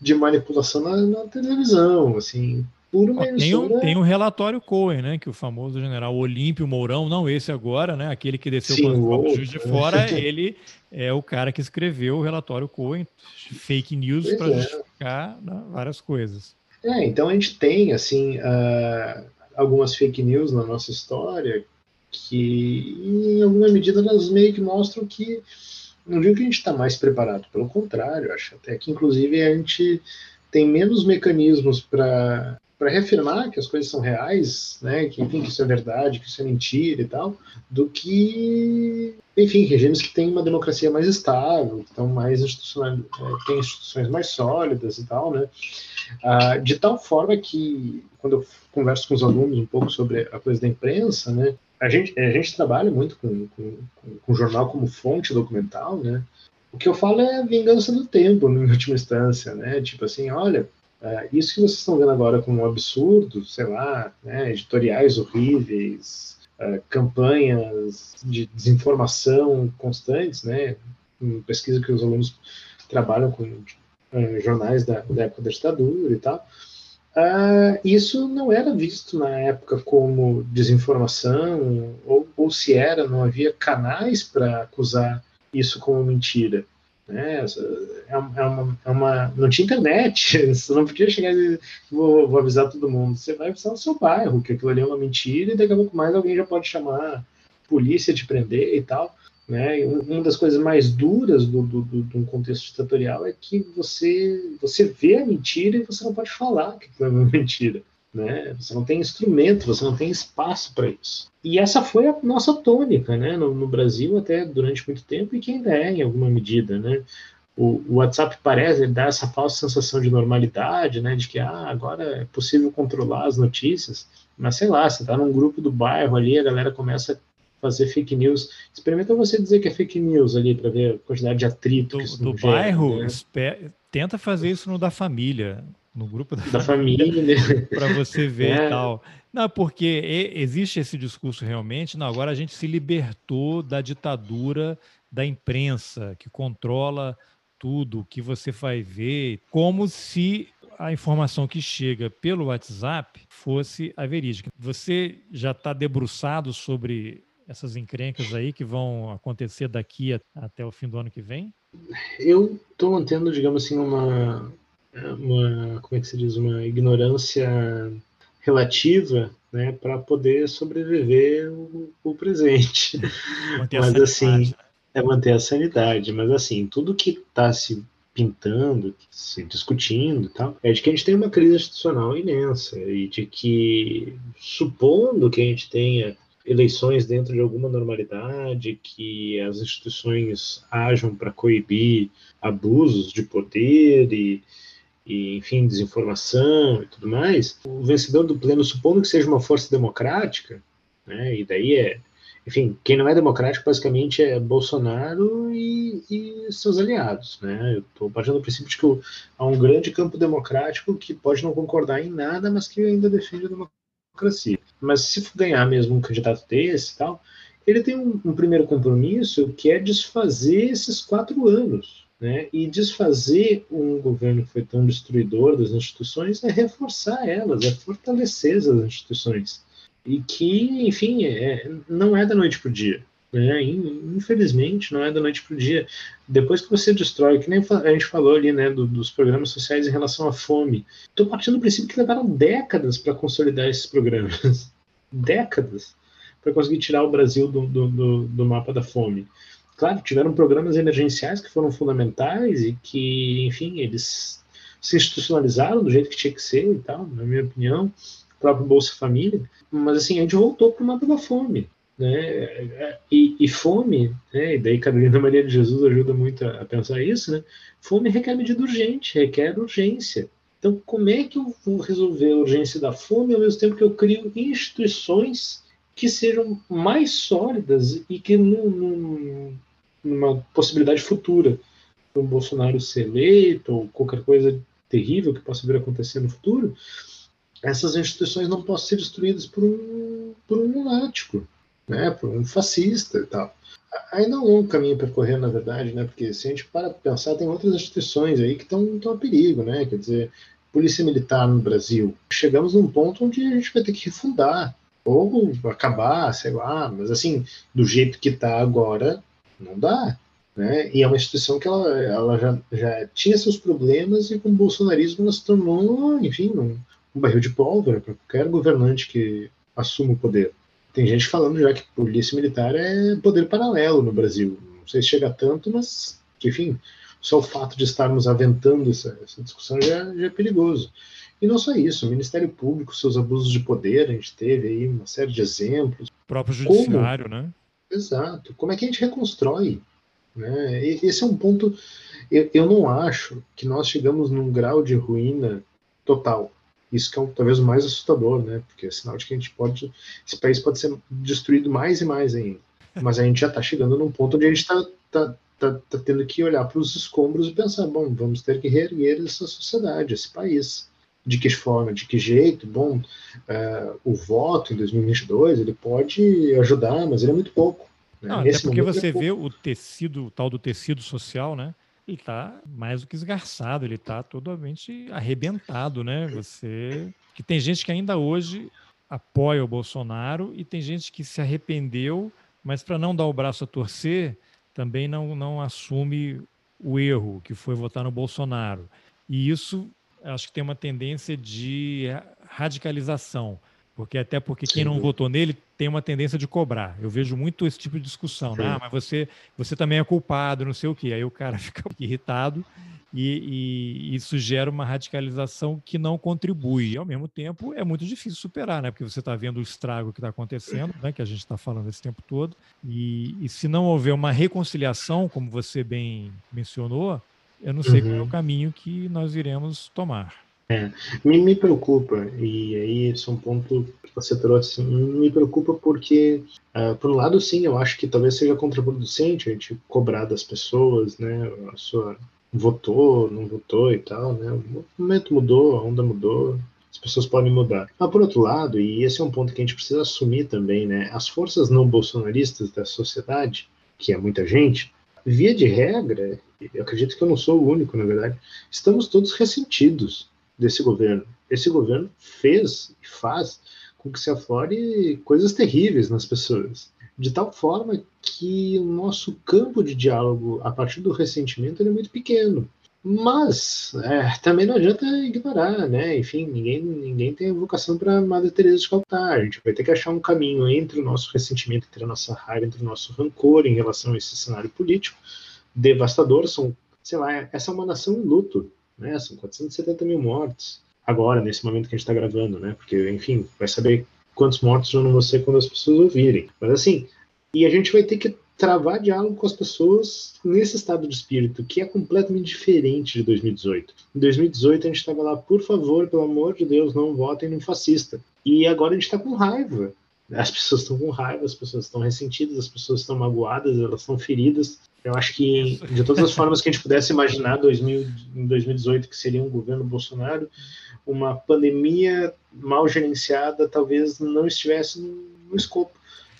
de manipulação na, na televisão, assim, por uma tem, um, tem um relatório Cohen, né? Que o famoso general Olímpio Mourão, não esse agora, né? Aquele que desceu Sim, com o juiz de fora, ele é o cara que escreveu o relatório Cohen, fake news para é. justificar né, várias coisas. É, então a gente tem, assim, uh, algumas fake news na nossa história que, em alguma medida, elas meio que mostram que não digo que a gente está mais preparado, pelo contrário, acho até que, inclusive, a gente tem menos mecanismos para para reafirmar que as coisas são reais, né, que, enfim, que isso é verdade, que isso é mentira e tal, do que, enfim, regimes que têm uma democracia mais estável, que estão mais institucional, é, têm instituições mais sólidas e tal, né, ah, de tal forma que, quando eu converso com os alunos um pouco sobre a coisa da imprensa, né, a gente, a gente trabalha muito com, com, com jornal como fonte documental, né, o que eu falo é a vingança do tempo, em última instância, né? Tipo assim, olha, Uh, isso que vocês estão vendo agora como um absurdo, sei lá, né, editoriais horríveis, uh, campanhas de desinformação constantes, né, pesquisa que os alunos trabalham com uh, jornais da, da, época da ditadura e tal, isso não era visto na época como desinformação, ou, ou se era, não havia canais para acusar isso como mentira. Né? É, uma, é uma, não tinha internet, você não podia chegar e vou, vou, avisar todo mundo. Você vai avisar o seu bairro, que aquilo ali é uma mentira, e daqui a pouco mais alguém já pode chamar polícia te prender e tal. Né? Uma das coisas mais duras do, do, do, um contexto ditatorial é que você, você vê a mentira e você não pode falar que é uma mentira. Né? Você não tem instrumento, você não tem espaço para isso. E essa foi a nossa tônica, né? No, no, Brasil até durante muito tempo e que ainda é em alguma medida, né? O, o WhatsApp parece dar essa falsa sensação de normalidade, né? De que ah, agora é possível controlar as notícias. Mas sei lá, você está num grupo do bairro ali, a galera começa a fazer fake news. Experimenta você dizer que é fake news ali para ver a quantidade de atrito do, que isso Do bairro, né? tenta fazer isso no da família no grupo da, da família, para você ver é. e tal. Não, porque existe esse discurso realmente. Não, agora a gente se libertou da ditadura da imprensa que controla tudo que você vai ver, como se a informação que chega pelo WhatsApp fosse a verídica. Você já está debruçado sobre essas encrencas aí que vão acontecer daqui até o fim do ano que vem? Eu estou mantendo, digamos assim, uma, uma, como é que se diz, uma ignorância relativa, né, para poder sobreviver o, o presente. mas assim, né? é manter a sanidade, mas assim, tudo que está se pintando, se discutindo, tal, é de que a gente tem uma crise institucional imensa e de que, supondo que a gente tenha eleições dentro de alguma normalidade, que as instituições ajam para coibir abusos de poder e e, enfim, desinformação e tudo mais, o vencedor do pleno, supondo que seja uma força democrática, né, e daí é, enfim, quem não é democrático basicamente é Bolsonaro e, e seus aliados, né, eu estou partindo do princípio de que há um grande campo democrático que pode não concordar em nada, mas que ainda defende a democracia. Mas se ganhar mesmo um candidato desse e tal, ele tem um, um primeiro compromisso que é desfazer esses quatro anos, né? E desfazer um governo que foi tão destruidor das instituições é reforçar elas, é fortalecer as instituições. E que, enfim, é, não é da noite para o dia. Né? Infelizmente, não é da noite para o dia. Depois que você destrói, que nem a gente falou ali né, do, dos programas sociais em relação à fome, estou partindo do princípio que levaram décadas para consolidar esses programas. décadas para conseguir tirar o Brasil do, do, do, do mapa da fome claro, tiveram programas emergenciais que foram fundamentais e que, enfim, eles se institucionalizaram do jeito que tinha que ser e tal, na minha opinião, o próprio Bolsa Família, mas assim, a gente voltou para o mapa da fome, né, e, e fome, né, e daí Carolina Maria de Jesus ajuda muito a, a pensar isso, né, fome requer medida urgente, requer urgência, então, como é que eu vou resolver a urgência da fome ao mesmo tempo que eu crio instituições que sejam mais sólidas e que num, numa possibilidade futura do Bolsonaro ser eleito ou qualquer coisa terrível que possa vir a acontecer no futuro, essas instituições não possam ser destruídas por um, por um lunático, né, por um fascista e tal. Ainda é um longo caminho a percorrer, na verdade, né, porque se a gente para pensar, tem outras instituições aí que estão a perigo, né, quer dizer, polícia militar no Brasil. Chegamos num ponto onde a gente vai ter que refundar ou acabar, sei lá, mas assim, do jeito que está agora, não dá. Né? E é uma instituição que ela, ela já, já tinha seus problemas e com o bolsonarismo ela se tornou, enfim, um, um barril de pólvora para qualquer governante que assuma o poder. Tem gente falando já que polícia militar é poder paralelo no Brasil. Não sei se chega tanto, mas, enfim, só o fato de estarmos aventando essa, essa discussão já, já é perigoso. E não só isso, o Ministério Público, seus abusos de poder, a gente teve aí uma série de exemplos. O próprio judiciário, Como? né? Exato. Como é que a gente reconstrói? Né? Esse é um ponto. Eu, eu não acho que nós chegamos num grau de ruína total. Isso que é um, talvez o mais assustador, né? Porque é sinal de que a gente pode. Esse país pode ser destruído mais e mais ainda. Mas a gente já está chegando num ponto onde a gente está tá, tá, tá tendo que olhar para os escombros e pensar: bom, vamos ter que reerguer essa sociedade, esse país de que forma, de que jeito, bom, uh, o voto em 2022 ele pode ajudar, mas ele é muito pouco. Né? Não, até porque é você é vê o tecido, o tal do tecido social, né? Ele está mais do que esgarçado, ele está totalmente arrebentado, né? Você que tem gente que ainda hoje apoia o Bolsonaro e tem gente que se arrependeu, mas para não dar o braço a torcer, também não, não assume o erro que foi votar no Bolsonaro. E isso acho que tem uma tendência de radicalização. Porque até porque quem não votou nele tem uma tendência de cobrar. Eu vejo muito esse tipo de discussão. Né? Ah, mas você, você também é culpado, não sei o quê. Aí o cara fica irritado e, e, isso gera uma radicalização que não contribui. E, ao mesmo tempo, é muito difícil superar, né? Porque você está vendo o estrago que está acontecendo, né? que a gente está falando esse tempo todo. E, e, se não houver uma reconciliação, como você bem mencionou, eu não sei uhum. qual é o uhum. caminho que nós iremos tomar. É, me, me preocupa, e aí esse é um ponto que você trouxe, me preocupa porque, uh, por um lado, sim, eu acho que talvez seja contraproducente a gente cobrar das pessoas, né, a sua votou, não votou e tal, né, o momento mudou, a onda mudou, as pessoas podem mudar. Mas, por outro lado, e esse é um ponto que a gente precisa assumir também, né, as forças não bolsonaristas da sociedade, que é muita gente, via de regra, eu acredito que eu não sou o único, na verdade, estamos todos ressentidos desse governo. Esse governo fez e faz com que se aflore coisas terríveis nas pessoas, de tal forma que o nosso campo de diálogo a partir do ressentimento é muito pequeno. Mas é, também não adianta ignorar, né? Enfim, ninguém, ninguém tem vocação para Madre Teresa de Calcutá. A gente vai ter que achar um caminho entre o nosso ressentimento, entre a nossa raiva, entre o nosso rancor em relação a esse cenário político devastador. São, sei lá, essa é uma nação em luto né? São 470 mil mortos agora, nesse momento que a gente está gravando, né? Porque, enfim, vai saber quantos mortos vão ser quando as pessoas ouvirem. Mas assim, e a gente vai ter que travar diálogo com as pessoas nesse estado de espírito, que é completamente diferente de 2018. Em 2018 a gente estava lá, por favor, pelo amor de Deus, não votem no fascista. E agora a gente está com raiva. As pessoas estão com raiva, as pessoas estão ressentidas, as pessoas estão magoadas, elas estão feridas. Eu acho que, de todas as formas que a gente pudesse imaginar 2000, em 2018, que seria um governo Bolsonaro, uma pandemia mal gerenciada talvez não estivesse no escopo.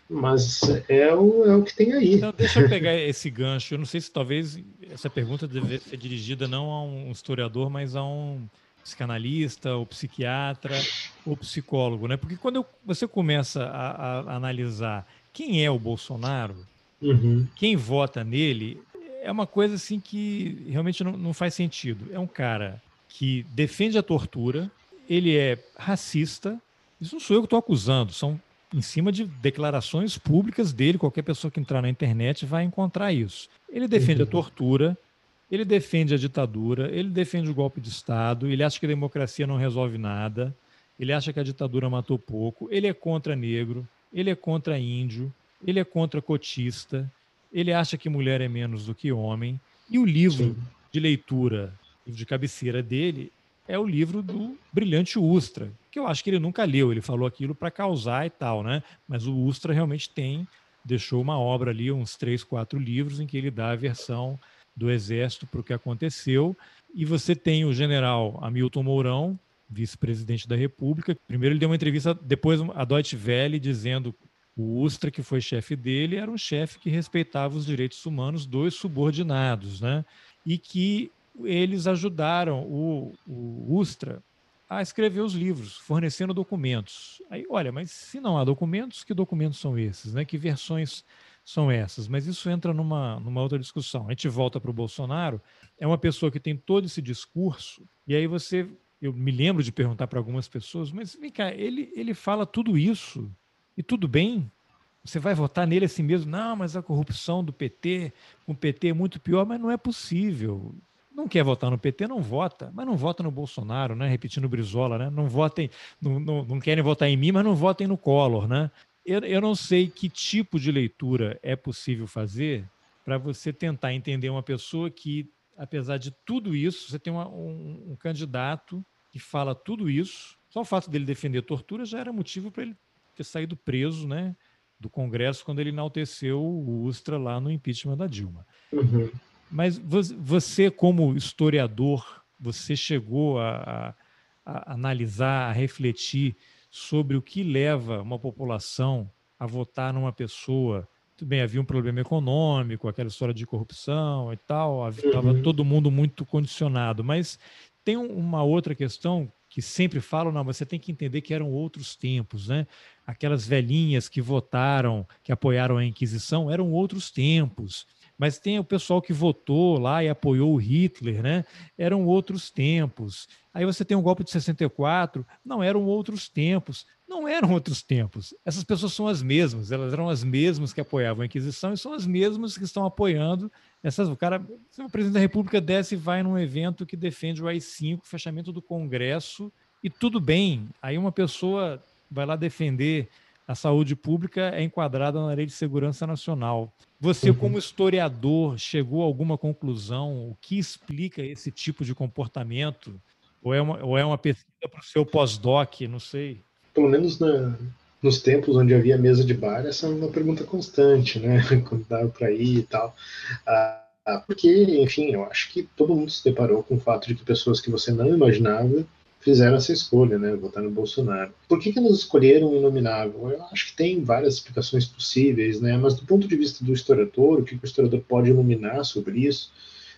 Mas é o, é o que tem aí. Então, deixa eu pegar esse gancho. Eu não sei se talvez essa pergunta deve ser dirigida não a um historiador, mas a um psicanalista, ou psiquiatra, ou psicólogo, né? Porque quando eu, você começa a, a, analisar quem é o Bolsonaro, uhum. quem vota nele, é uma coisa assim que realmente não, não faz sentido. É um cara que defende a tortura, ele é racista. Isso não sou eu que estou acusando, são em cima de declarações públicas dele. Qualquer pessoa que entrar na internet vai encontrar isso. Ele defende a tortura, ele defende a ditadura, ele defende o golpe de Estado, ele acha que a democracia não resolve nada, ele acha que a ditadura matou pouco, ele é contra negro, ele é contra índio, ele é contra cotista, ele acha que mulher é menos do que homem. E o livro de leitura, livro de cabeceira dele, é o livro do Brilhante Ustra, que eu acho que ele nunca leu, ele falou aquilo para causar e tal, né? Mas o Ustra realmente tem, deixou uma obra ali, uns três, quatro livros, em que ele dá a versão do Exército para o que aconteceu. E você tem o general Hamilton Mourão, vice-presidente da República. Primeiro ele deu uma entrevista, depois a Deutsche Welle, dizendo o Ustra, que foi chefe dele, era um chefe que respeitava os direitos humanos dos subordinados, né? E que eles ajudaram o, o Ustra a escrever os livros, fornecendo documentos. Aí, olha, mas se não há documentos, que documentos são esses, né? Que versões são essas? Mas isso entra numa, numa outra discussão. A gente volta para o Bolsonaro, é uma pessoa que tem todo esse discurso, e aí você, eu me lembro de perguntar para algumas pessoas, mas vem cá, ele, ele fala tudo isso e tudo bem? Você vai votar nele assim mesmo? Não, mas a corrupção do PT, com o PT é muito pior, mas não é possível. Não quer votar no PT, não vota, mas não vota no Bolsonaro, né? Repetindo Brizola, né? Não votem, não, não, não querem votar em mim, mas não votem no Collor, né? Eu, eu não sei que tipo de leitura é possível fazer para você tentar entender uma pessoa que, apesar de tudo isso, você tem uma, um, um candidato que fala tudo isso. Só o fato dele defender tortura já era motivo para ele ter saído preso, né, do Congresso quando ele enalteceu o Ustra lá no impeachment da Dilma. Uhum. Mas você, como historiador, você chegou a, a, a, analisar, a refletir sobre o que leva uma população a votar numa pessoa. Tudo bem, havia um problema econômico, aquela história de corrupção e tal, estava uhum. todo mundo muito condicionado, mas tem uma outra questão que sempre falam, não, você tem que entender que eram outros tempos, né? Aquelas velhinhas que votaram, que apoiaram a Inquisição, eram outros tempos. Mas tem o pessoal que votou lá e apoiou o Hitler, né? Eram outros tempos. Aí você tem o golpe de 64, não eram outros tempos. Não não eram outros tempos. Essas pessoas são as mesmas, elas eram as mesmas que apoiavam a Inquisição e são as mesmas que estão apoiando essas. O cara, o presidente da República desce e vai num evento que defende o AI-5, fechamento do Congresso, e tudo bem. Aí uma pessoa vai lá defender a saúde pública é enquadrada na Lei de Segurança Nacional. Você, uhum. como historiador, chegou a alguma conclusão? O que explica esse tipo de comportamento? Ou é uma, ou é uma pesquisa para o seu pós-doc? Não sei. Pelo menos na, nos tempos onde havia mesa de bar, essa é uma pergunta constante, né? Quando dava para ir e tal. Ah, porque, enfim, eu acho que todo mundo se deparou com o fato de que pessoas que você não imaginava fizeram essa escolha, né, votar no Bolsonaro. Por que, que elas escolheram o inominável? Eu acho que tem várias explicações possíveis, né, mas do ponto de vista do historiador, o que o historiador pode iluminar sobre isso,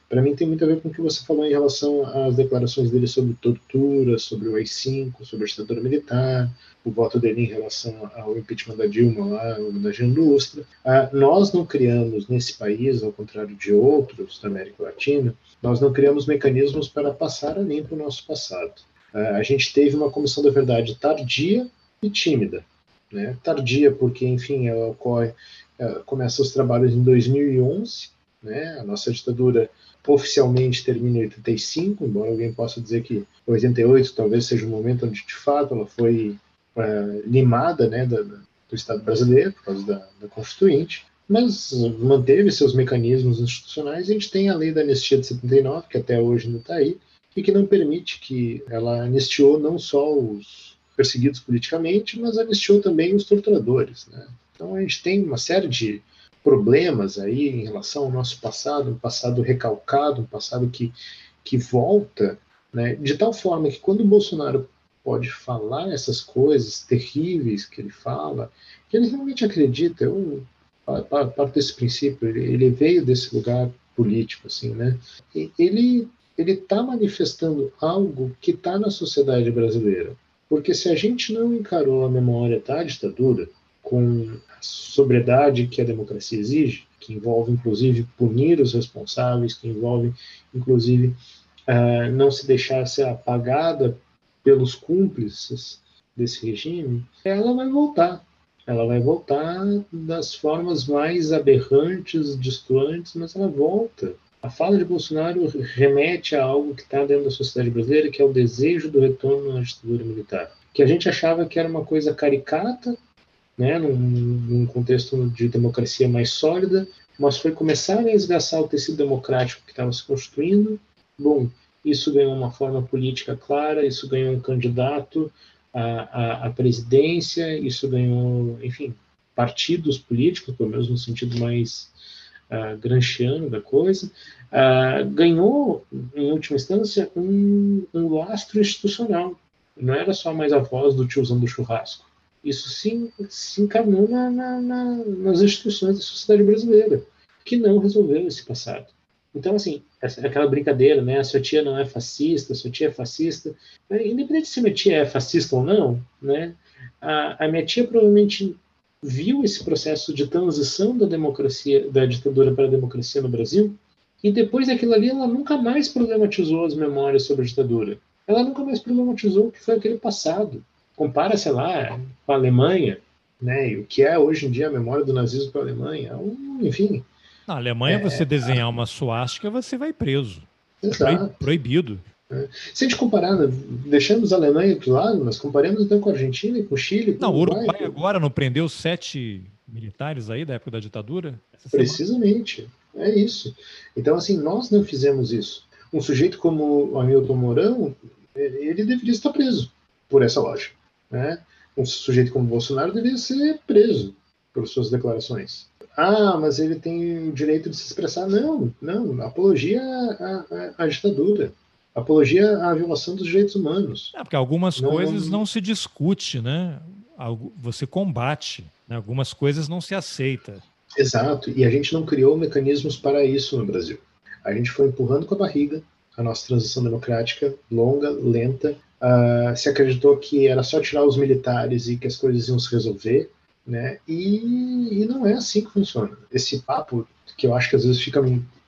para mim tem muito a ver com o que você falou em relação às declarações dele sobre tortura, sobre o AI-5, sobre a ditadura militar, o voto dele em relação ao impeachment da Dilma lá, da indústria. Ah, nós não criamos nesse país, ao contrário de outros da América Latina, nós não criamos mecanismos para passar a limpo o nosso passado. É, a gente teve uma comissão da verdade tardia e tímida. Né? Tardia porque, enfim, ela ocorre, ela começa os trabalhos em 2011, né? a nossa ditadura oficialmente termina em 85, embora alguém possa dizer que 88 talvez seja o momento onde, de fato, ela foi uh, limada né, da, do Estado brasileiro, por causa da, da Constituinte, mas manteve seus mecanismos institucionais. A gente tem a lei da anistia de 79, que até hoje ainda está aí, e que não permite que ela anistiou não só os perseguidos politicamente, mas anistiou também os torturadores. Né? Então a gente tem uma série de problemas aí em relação ao nosso passado, um passado recalcado, um passado que, que volta, né? de tal forma que quando o Bolsonaro pode falar essas coisas terríveis que ele fala, que ele realmente acredita, eu parto desse princípio, ele veio desse lugar político, assim, né? Ele ele está manifestando algo que está na sociedade brasileira. Porque se a gente não encarou a memória da ditadura com a sobriedade que a democracia exige, que envolve inclusive punir os responsáveis, que envolve inclusive uh, não se deixar ser apagada pelos cúmplices desse regime, ela vai voltar. Ela vai voltar das formas mais aberrantes, distantes, mas ela volta. A fala de Bolsonaro remete a algo que está dentro da sociedade brasileira, que é o desejo do retorno à ditadura militar, que a gente achava que era uma coisa caricata, né, num, num contexto de democracia mais sólida, mas foi começar a esgaçar o tecido democrático que estava se constituindo. Bom, isso ganhou uma forma política clara, isso ganhou um candidato à, à, à presidência, isso ganhou, enfim, partidos políticos, pelo menos no sentido mais uh, granchiano da coisa, uh, ganhou, em última instância, um, um lastro institucional. Não era só mais a voz do tiozão do churrasco. Isso se, se encarnou na, na, na, nas instituições da sociedade brasileira, que não resolveu esse passado. Então, assim, aquela brincadeira, né? A sua tia não é fascista, a sua tia é fascista. Independente se minha tia é fascista ou não, né? A, a minha tia provavelmente viu esse processo de transição da democracia, da ditadura para a democracia no Brasil, e depois daquilo ali ela nunca mais problematizou as memórias sobre a ditadura. Ela nunca mais problematizou o que foi aquele passado. Compara, sei lá, com a Alemanha, né, e o que é hoje em dia a memória do nazismo para a Alemanha, um, enfim. Na Alemanha, é, você desenhar uma suástica, você vai preso. Exato. Proibido. É. Se a gente comparar, né, deixamos a Alemanha de lado, mas comparemos então com a Argentina e com o Chile. Com não, o Uruguai, Uruguai agora não prendeu sete militares aí da época da ditadura? Precisamente, é isso. Então, assim, nós não fizemos isso. Um sujeito como o Hamilton Mourão, ele deveria estar preso, por essa lógica. Né? Um sujeito como Bolsonaro deveria ser preso por suas declarações. Ah, mas ele tem o direito de se expressar. Não, não, apologia à, à, à ditadura apologia à violação dos direitos humanos. É, porque algumas não, coisas não se discute, né? Você combate, né? algumas coisas não se aceita. Exato, e a gente não criou mecanismos para isso no Brasil. A gente foi empurrando com a barriga a nossa transição democrática, longa, lenta. Uh, se acreditou que era só tirar os militares e que as coisas iam se resolver, né? E, e não é assim que funciona. Esse papo que eu acho que às vezes fica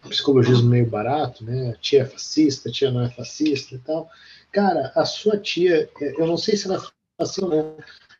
psicologismo meio barato, né? A tia é fascista, a tia não é fascista e tal. Cara, a sua tia, eu não sei se ela é fascista ou não,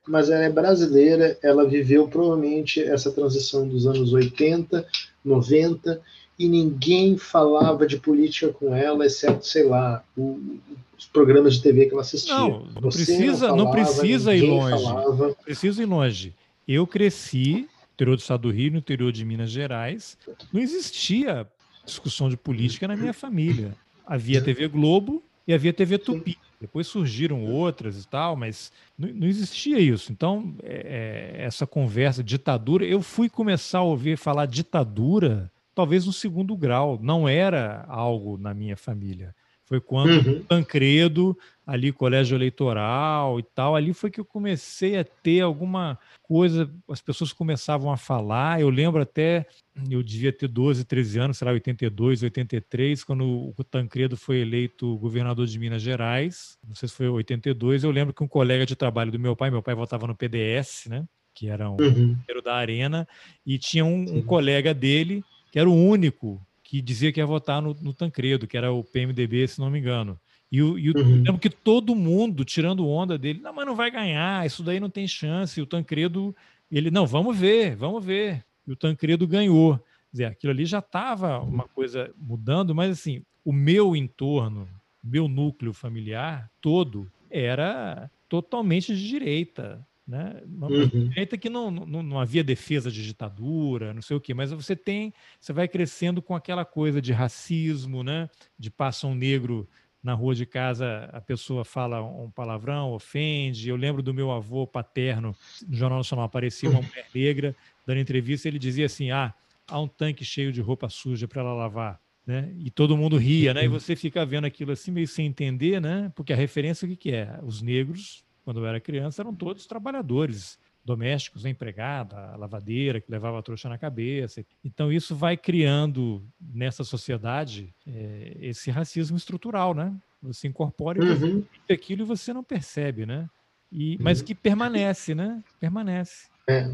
mas ela é brasileira, ela viveu provavelmente essa transição dos anos 80, 90, e ninguém falava de política com ela, exceto, sei lá, o, os programas de TV que ela assistia. Não, não precisa, não, falava, não precisa ir longe. Falava. Precisa ir longe. Eu cresci no interior do estado do Rio, no interior de Minas Gerais. Não existia discussão de política na minha família. Havia TV Globo e havia TV Tupi. Depois surgiram outras e tal, mas não, não existia isso. Então, é, é, essa conversa, ditadura, eu fui começar a ouvir falar ditadura talvez no segundo grau. Não era algo na minha família. Foi quando uhum. Tancredo, ali colégio eleitoral e tal, ali foi que eu comecei a ter alguma coisa, as pessoas começavam a falar. Eu lembro até, eu devia ter 12, 13 anos, será 82, 83, quando o Tancredo foi eleito governador de Minas Gerais. Não sei se foi 82. Eu lembro que um colega de trabalho do meu pai, meu pai votava no PDS, né? Que era um uhum. da Arena, e tinha um, um colega dele que era o único que dizia que ia votar no, no Tancredo, que era o PMDB, se não me engano. E, o, e o, uhum. lembro que todo mundo tirando onda dele, não, mas não vai ganhar, isso daí não tem chance. E o Tancredo, ele, não, vamos ver, vamos ver. E o Tancredo ganhou. Quer dizer, aquilo ali já estava uma coisa mudando, mas assim, o meu entorno, meu núcleo familiar todo era totalmente de direita. Né? Uma uhum. direita que não, não, não havia defesa de ditadura, não sei o quê, mas você tem, você vai crescendo com aquela coisa de racismo, né? de passa um negro na rua de casa, a pessoa fala um palavrão, ofende. Eu lembro do meu avô paterno, no Jornal Nacional aparecia uma mulher negra dando entrevista, ele dizia assim: ah, há um tanque cheio de roupa suja para ela lavar. Né? E todo mundo ria, né? E você fica vendo aquilo assim meio sem entender, né? Porque a referência o que, que é? Os negros quando eu era criança, eram todos trabalhadores domésticos, a empregada, a lavadeira que levava a trouxa na cabeça. Então isso vai criando nessa sociedade é, esse racismo estrutural, né? Você incorpora uhum. aquilo e você não percebe, né? E, mas uhum. que permanece, né? Permanece. É.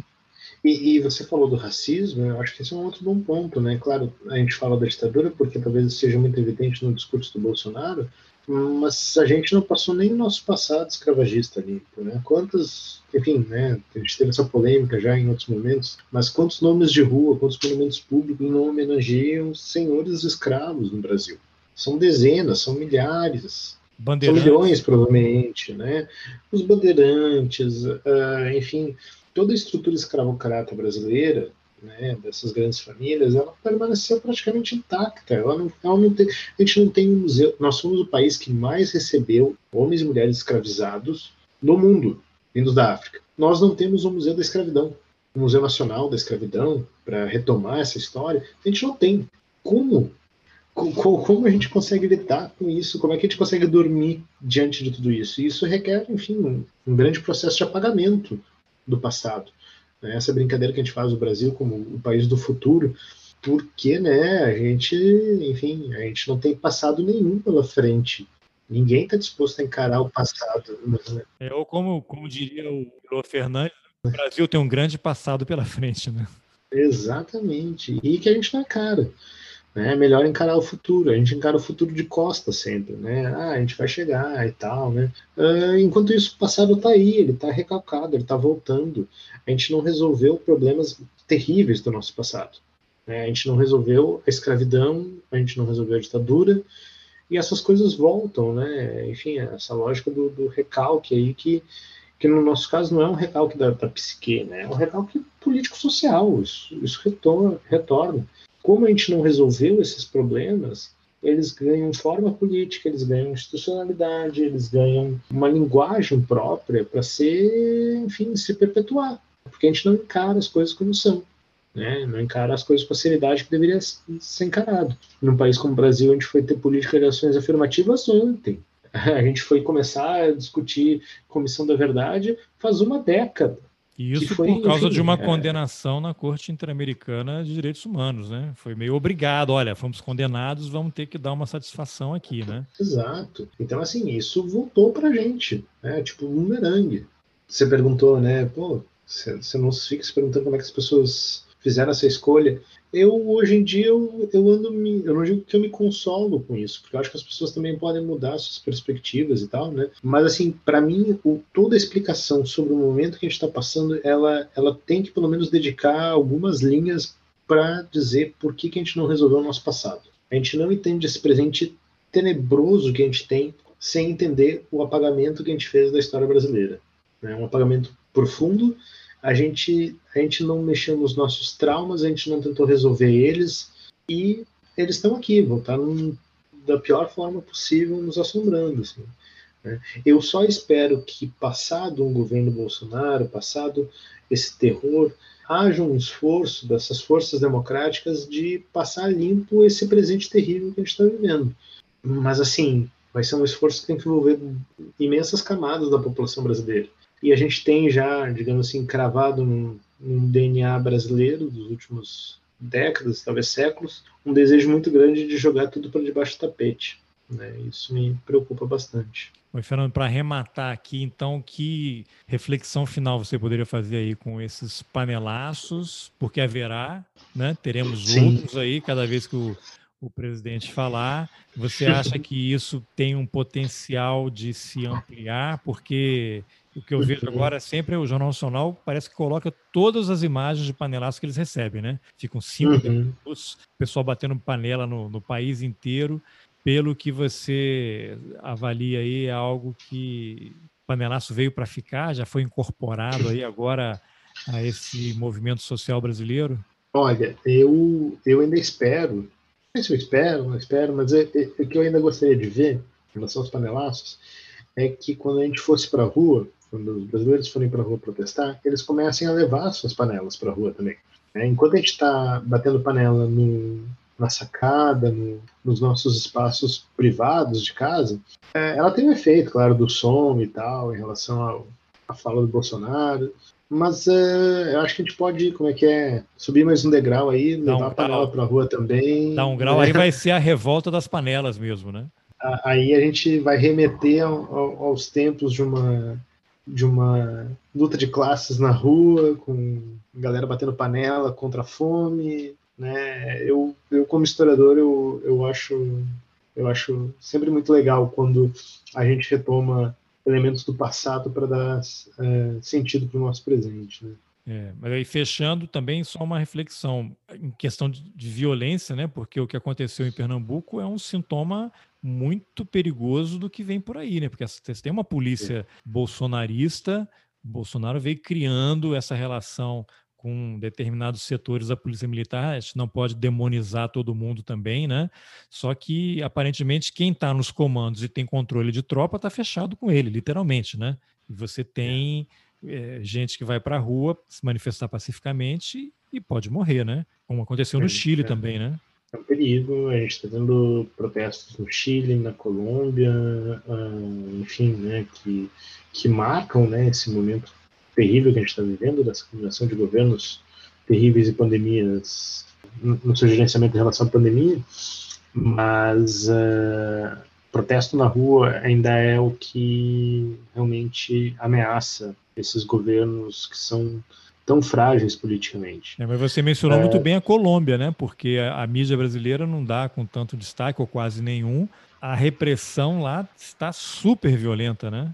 E, e, você falou do racismo, eu acho que esse é um outro bom ponto, né? Claro, a gente fala da ditadura porque talvez seja muito evidente no discurso do Bolsonaro, mas a gente não passou nem o nosso passado escravagista limpo, né? Quantos, enfim, né? A gente teve essa polêmica já em outros momentos, mas quantos nomes de rua, quantos monumentos públicos não homenageiam senhores escravos no Brasil? São dezenas, são milhares, são milhões provavelmente, né? Os bandeirantes, uh, enfim, toda a estrutura escravocrata brasileira né, dessas grandes famílias, ela permaneceu praticamente intacta. Ela não, ela não tem, a gente não tem um museu. Nós somos o país que mais recebeu homens e mulheres escravizados no mundo, vindos da África. Nós não temos um museu da escravidão, um museu nacional da escravidão para retomar essa história. A gente não tem. Como? Como a gente consegue lidar com isso? Como é que a gente consegue dormir diante de tudo isso? E isso requer, enfim, um, um grande processo de apagamento do passado né, essa brincadeira que a gente faz do Brasil como o país do futuro, porque, né, a gente, enfim, a gente não tem passado nenhum pela frente. Ninguém está disposto a encarar o passado. Né? É, ou como, como diria o Lô Fernandes, o Brasil tem um grande passado pela frente, né? Exatamente. E que a gente não encara. Né? É melhor encarar o futuro. A gente encara o futuro de costa sempre, né? Ah, a gente vai chegar e tal, né? Uh, enquanto isso, o passado está aí, ele está recalcado, ele está voltando. A gente não resolveu problemas terríveis do nosso passado. Né? A gente não resolveu a escravidão, a gente não resolveu a ditadura, e essas coisas voltam, né? Enfim, essa lógica do, do recalque aí que que no nosso caso não é um recalque da, da psique, né? é um recalque político-social, isso, isso retorna, retorna como a gente não resolveu esses problemas, eles ganham forma política, eles ganham institucionalidade, eles ganham uma linguagem própria para ser, enfim, se perpetuar. Porque a gente não encara as coisas como são. Né? Não encara as coisas com a seriedade que deveria ser encarado. Num país como o Brasil, a gente foi ter política de ações afirmativas ontem. A gente foi começar a discutir Comissão da Verdade faz uma década. E isso foi, por causa enfim, de uma é... condenação na Corte Interamericana de Direitos Humanos, né? Foi meio obrigado, olha, fomos condenados, vamos ter que dar uma satisfação aqui, né? Exato. Então, assim, isso voltou pra gente, né? Tipo, um merengue. Você perguntou, né? Pô, você não fica se perguntando como é que as pessoas fizeram essa escolha. Eu, hoje em dia, eu, eu ando, me, eu não digo que eu me consolo com isso, porque eu acho que as pessoas também podem mudar suas perspectivas e tal, né? Mas, assim, para mim, o, toda a explicação sobre o momento que a gente está passando, ela, ela tem que, pelo menos, dedicar algumas linhas para dizer por que, que a gente não resolveu o nosso passado. A gente não entende esse presente tenebroso que a gente tem sem entender o apagamento que a gente fez da história brasileira. Né? Um apagamento profundo a gente, a gente não mexeu nos nossos traumas, a gente não tentou resolver eles e eles estão aqui, voltaram da pior forma possível nos assombrando. Assim, né? Eu só espero que, passado um governo Bolsonaro, passado esse terror, haja um esforço dessas forças democráticas de passar limpo esse presente terrível que a gente está vivendo. Mas, assim, vai ser um esforço que tem que envolver imensas camadas da população brasileira e a gente tem já, digamos assim, cravado num, num DNA brasileiro dos últimos décadas, talvez séculos, um desejo muito grande de jogar tudo para debaixo do tapete. Né? Isso me preocupa bastante. Oi, Fernando, para arrematar aqui, então, que reflexão final você poderia fazer aí com esses panelaços? Porque haverá, né? Teremos Sim. outros aí cada vez que o, o presidente falar. Você acha que isso tem um potencial de se ampliar? Porque o que eu vejo agora é sempre o Jornal Nacional parece que coloca todas as imagens de panelaço que eles recebem, né? Ficam cinco uhum. minutos, o pessoal batendo panela no, no país inteiro. Pelo que você avalia aí, é algo que panelaço veio para ficar, já foi incorporado aí agora a esse movimento social brasileiro? Olha, eu, eu ainda espero, não sei se eu espero, não espero, mas é, é, o que eu ainda gostaria de ver em relação aos panelaços é que quando a gente fosse para a rua, quando os brasileiros forem para a rua protestar, eles comecem a levar suas panelas para a rua também. É, enquanto a gente está batendo panela no, na sacada, no, nos nossos espaços privados de casa, é, ela tem um efeito, claro, do som e tal, em relação à fala do Bolsonaro. Mas é, eu acho que a gente pode, como é que é, subir mais um degrau aí, levar um, a panela para a rua também. Dá um grau, aí vai ser a revolta das panelas mesmo, né? Aí a gente vai remeter ao, aos tempos de uma de uma luta de classes na rua, com galera batendo panela contra a fome, né? Eu, eu como historiador, eu, eu acho eu acho sempre muito legal quando a gente retoma elementos do passado para dar é, sentido para o nosso presente, né? É, mas aí fechando também só uma reflexão em questão de, de, violência, né? Porque o que aconteceu em Pernambuco é um sintoma muito perigoso do que vem por aí, né? Porque você tem uma polícia bolsonarista, Bolsonaro veio criando essa relação com determinados setores da polícia militar, a gente não pode demonizar todo mundo também, né? Só que aparentemente quem está nos comandos e tem controle de tropa está fechado com ele, literalmente, né? E você tem é, gente que vai para a rua se manifestar pacificamente e pode morrer, né? Como aconteceu no Chile é. também, né? É um perigo. A gente está vendo protestos no Chile, na Colômbia, uh, enfim, né, que, que marcam né, esse momento terrível que a gente está vivendo, dessa combinação de governos terríveis e pandemias no seu gerenciamento em relação à pandemia, mas uh, protesto na rua ainda é o que realmente ameaça esses governos que são tão frágeis politicamente. É, mas você mencionou é... muito bem a Colômbia, né? Porque a, a, mídia brasileira não dá com tanto destaque ou quase nenhum. A repressão lá está super violenta, né?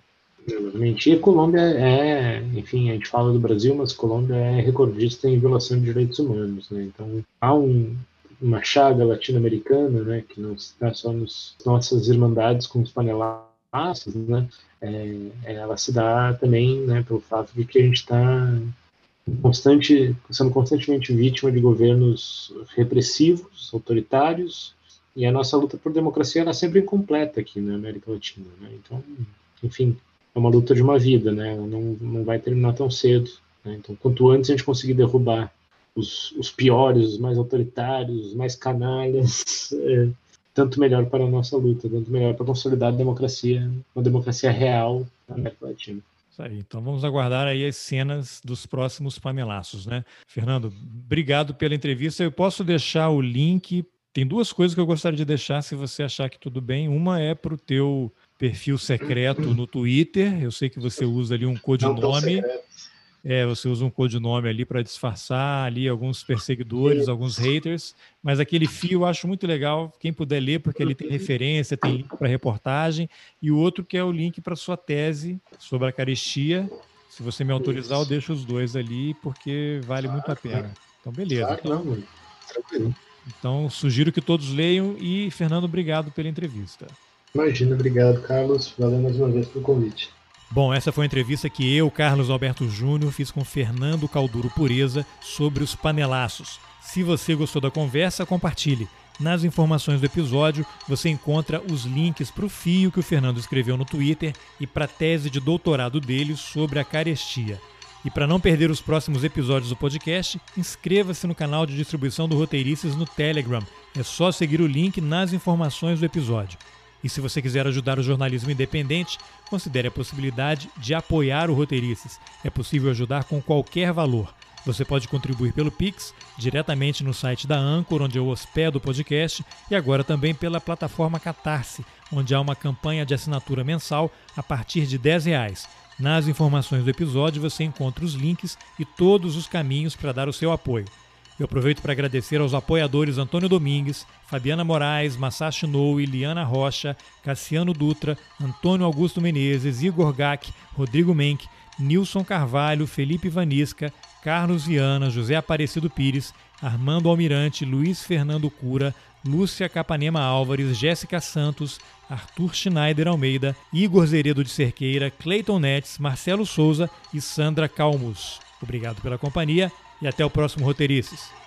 Exatamente. E Colômbia é, enfim, a gente fala do Brasil, mas Colômbia é recordista em violação de direitos humanos, né? Então há um, uma chaga latino-americana, né? Que não está só nas nossas irmandades com os panelaços, né? É, ela se dá também, né? Pelo fato de que a gente está constante, sendo constantemente vítima de governos repressivos, autoritários, e a nossa luta por democracia era sempre incompleta aqui na América Latina. Né? Então, enfim, é uma luta de uma vida, né? não, não vai terminar tão cedo. Né? Então, quanto antes a gente conseguir derrubar os, os piores, os mais autoritários, os mais canalhas, é, tanto melhor para a nossa luta, tanto melhor para consolidar a democracia, uma democracia real na América Latina. Isso aí. Então vamos aguardar aí as cenas dos próximos panelaços, né? Fernando, obrigado pela entrevista. Eu posso deixar o link. Tem duas coisas que eu gostaria de deixar, se você achar que tudo bem. Uma é para o teu perfil secreto no Twitter. Eu sei que você usa ali um codinome. É, você usa um codinome ali para disfarçar ali alguns perseguidores, alguns haters, mas aquele fio eu acho muito legal, quem puder ler, porque ali tem referência, tem link para reportagem, e o outro que é o link para sua tese sobre a caristia. Se você me autorizar, eu deixo os dois ali, porque vale muito a pena. Então, beleza. Então, Tranquilo. Então, sugiro que todos leiam e, Fernando, obrigado pela entrevista. Imagina, obrigado, Carlos. Valeu mais uma vez pelo convite. Bom, essa foi a entrevista que eu, Carlos Alberto Júnior, fiz com Fernando Calduro Pureza sobre os panelaços. Se você gostou da conversa, compartilhe. Nas informações do episódio, você encontra os links para o fio que o Fernando escreveu no Twitter e para a tese de doutorado dele sobre a carestia. E para não perder os próximos episódios do podcast, inscreva-se no canal de distribuição do Roteirices no Telegram. É só seguir o link nas informações do episódio. E se você quiser ajudar o jornalismo independente, considere a possibilidade de apoiar o Roteirices. É possível ajudar com qualquer valor. Você pode contribuir pelo Pix, diretamente no site da Anchor, onde eu hospedo o podcast, e agora também pela plataforma Catarse, onde há uma campanha de assinatura mensal a partir de R$ Reais. Nas informações do episódio você encontra os links e todos os caminhos para dar o seu apoio. Eu aproveito para agradecer aos apoiadores Antônio Domingues, Fabiana Moraes, Masashi Noe, Liana Rocha, Cassiano Dutra, Antônio Augusto Menezes, Igor Gack, Rodrigo Menck, Nilson Carvalho, Felipe Vanisca, Carlos Viana, José Aparecido Pires, Armando Almirante, Luiz Fernando Cura, Lúcia Capanema Álvares, Jéssica Santos, Arthur Schneider Almeida, Igor Zeredo de Cerqueira, Cleiton Netes, Marcelo Souza e Sandra Calmus. Obrigado pela companhia e até o próximo Roteirices.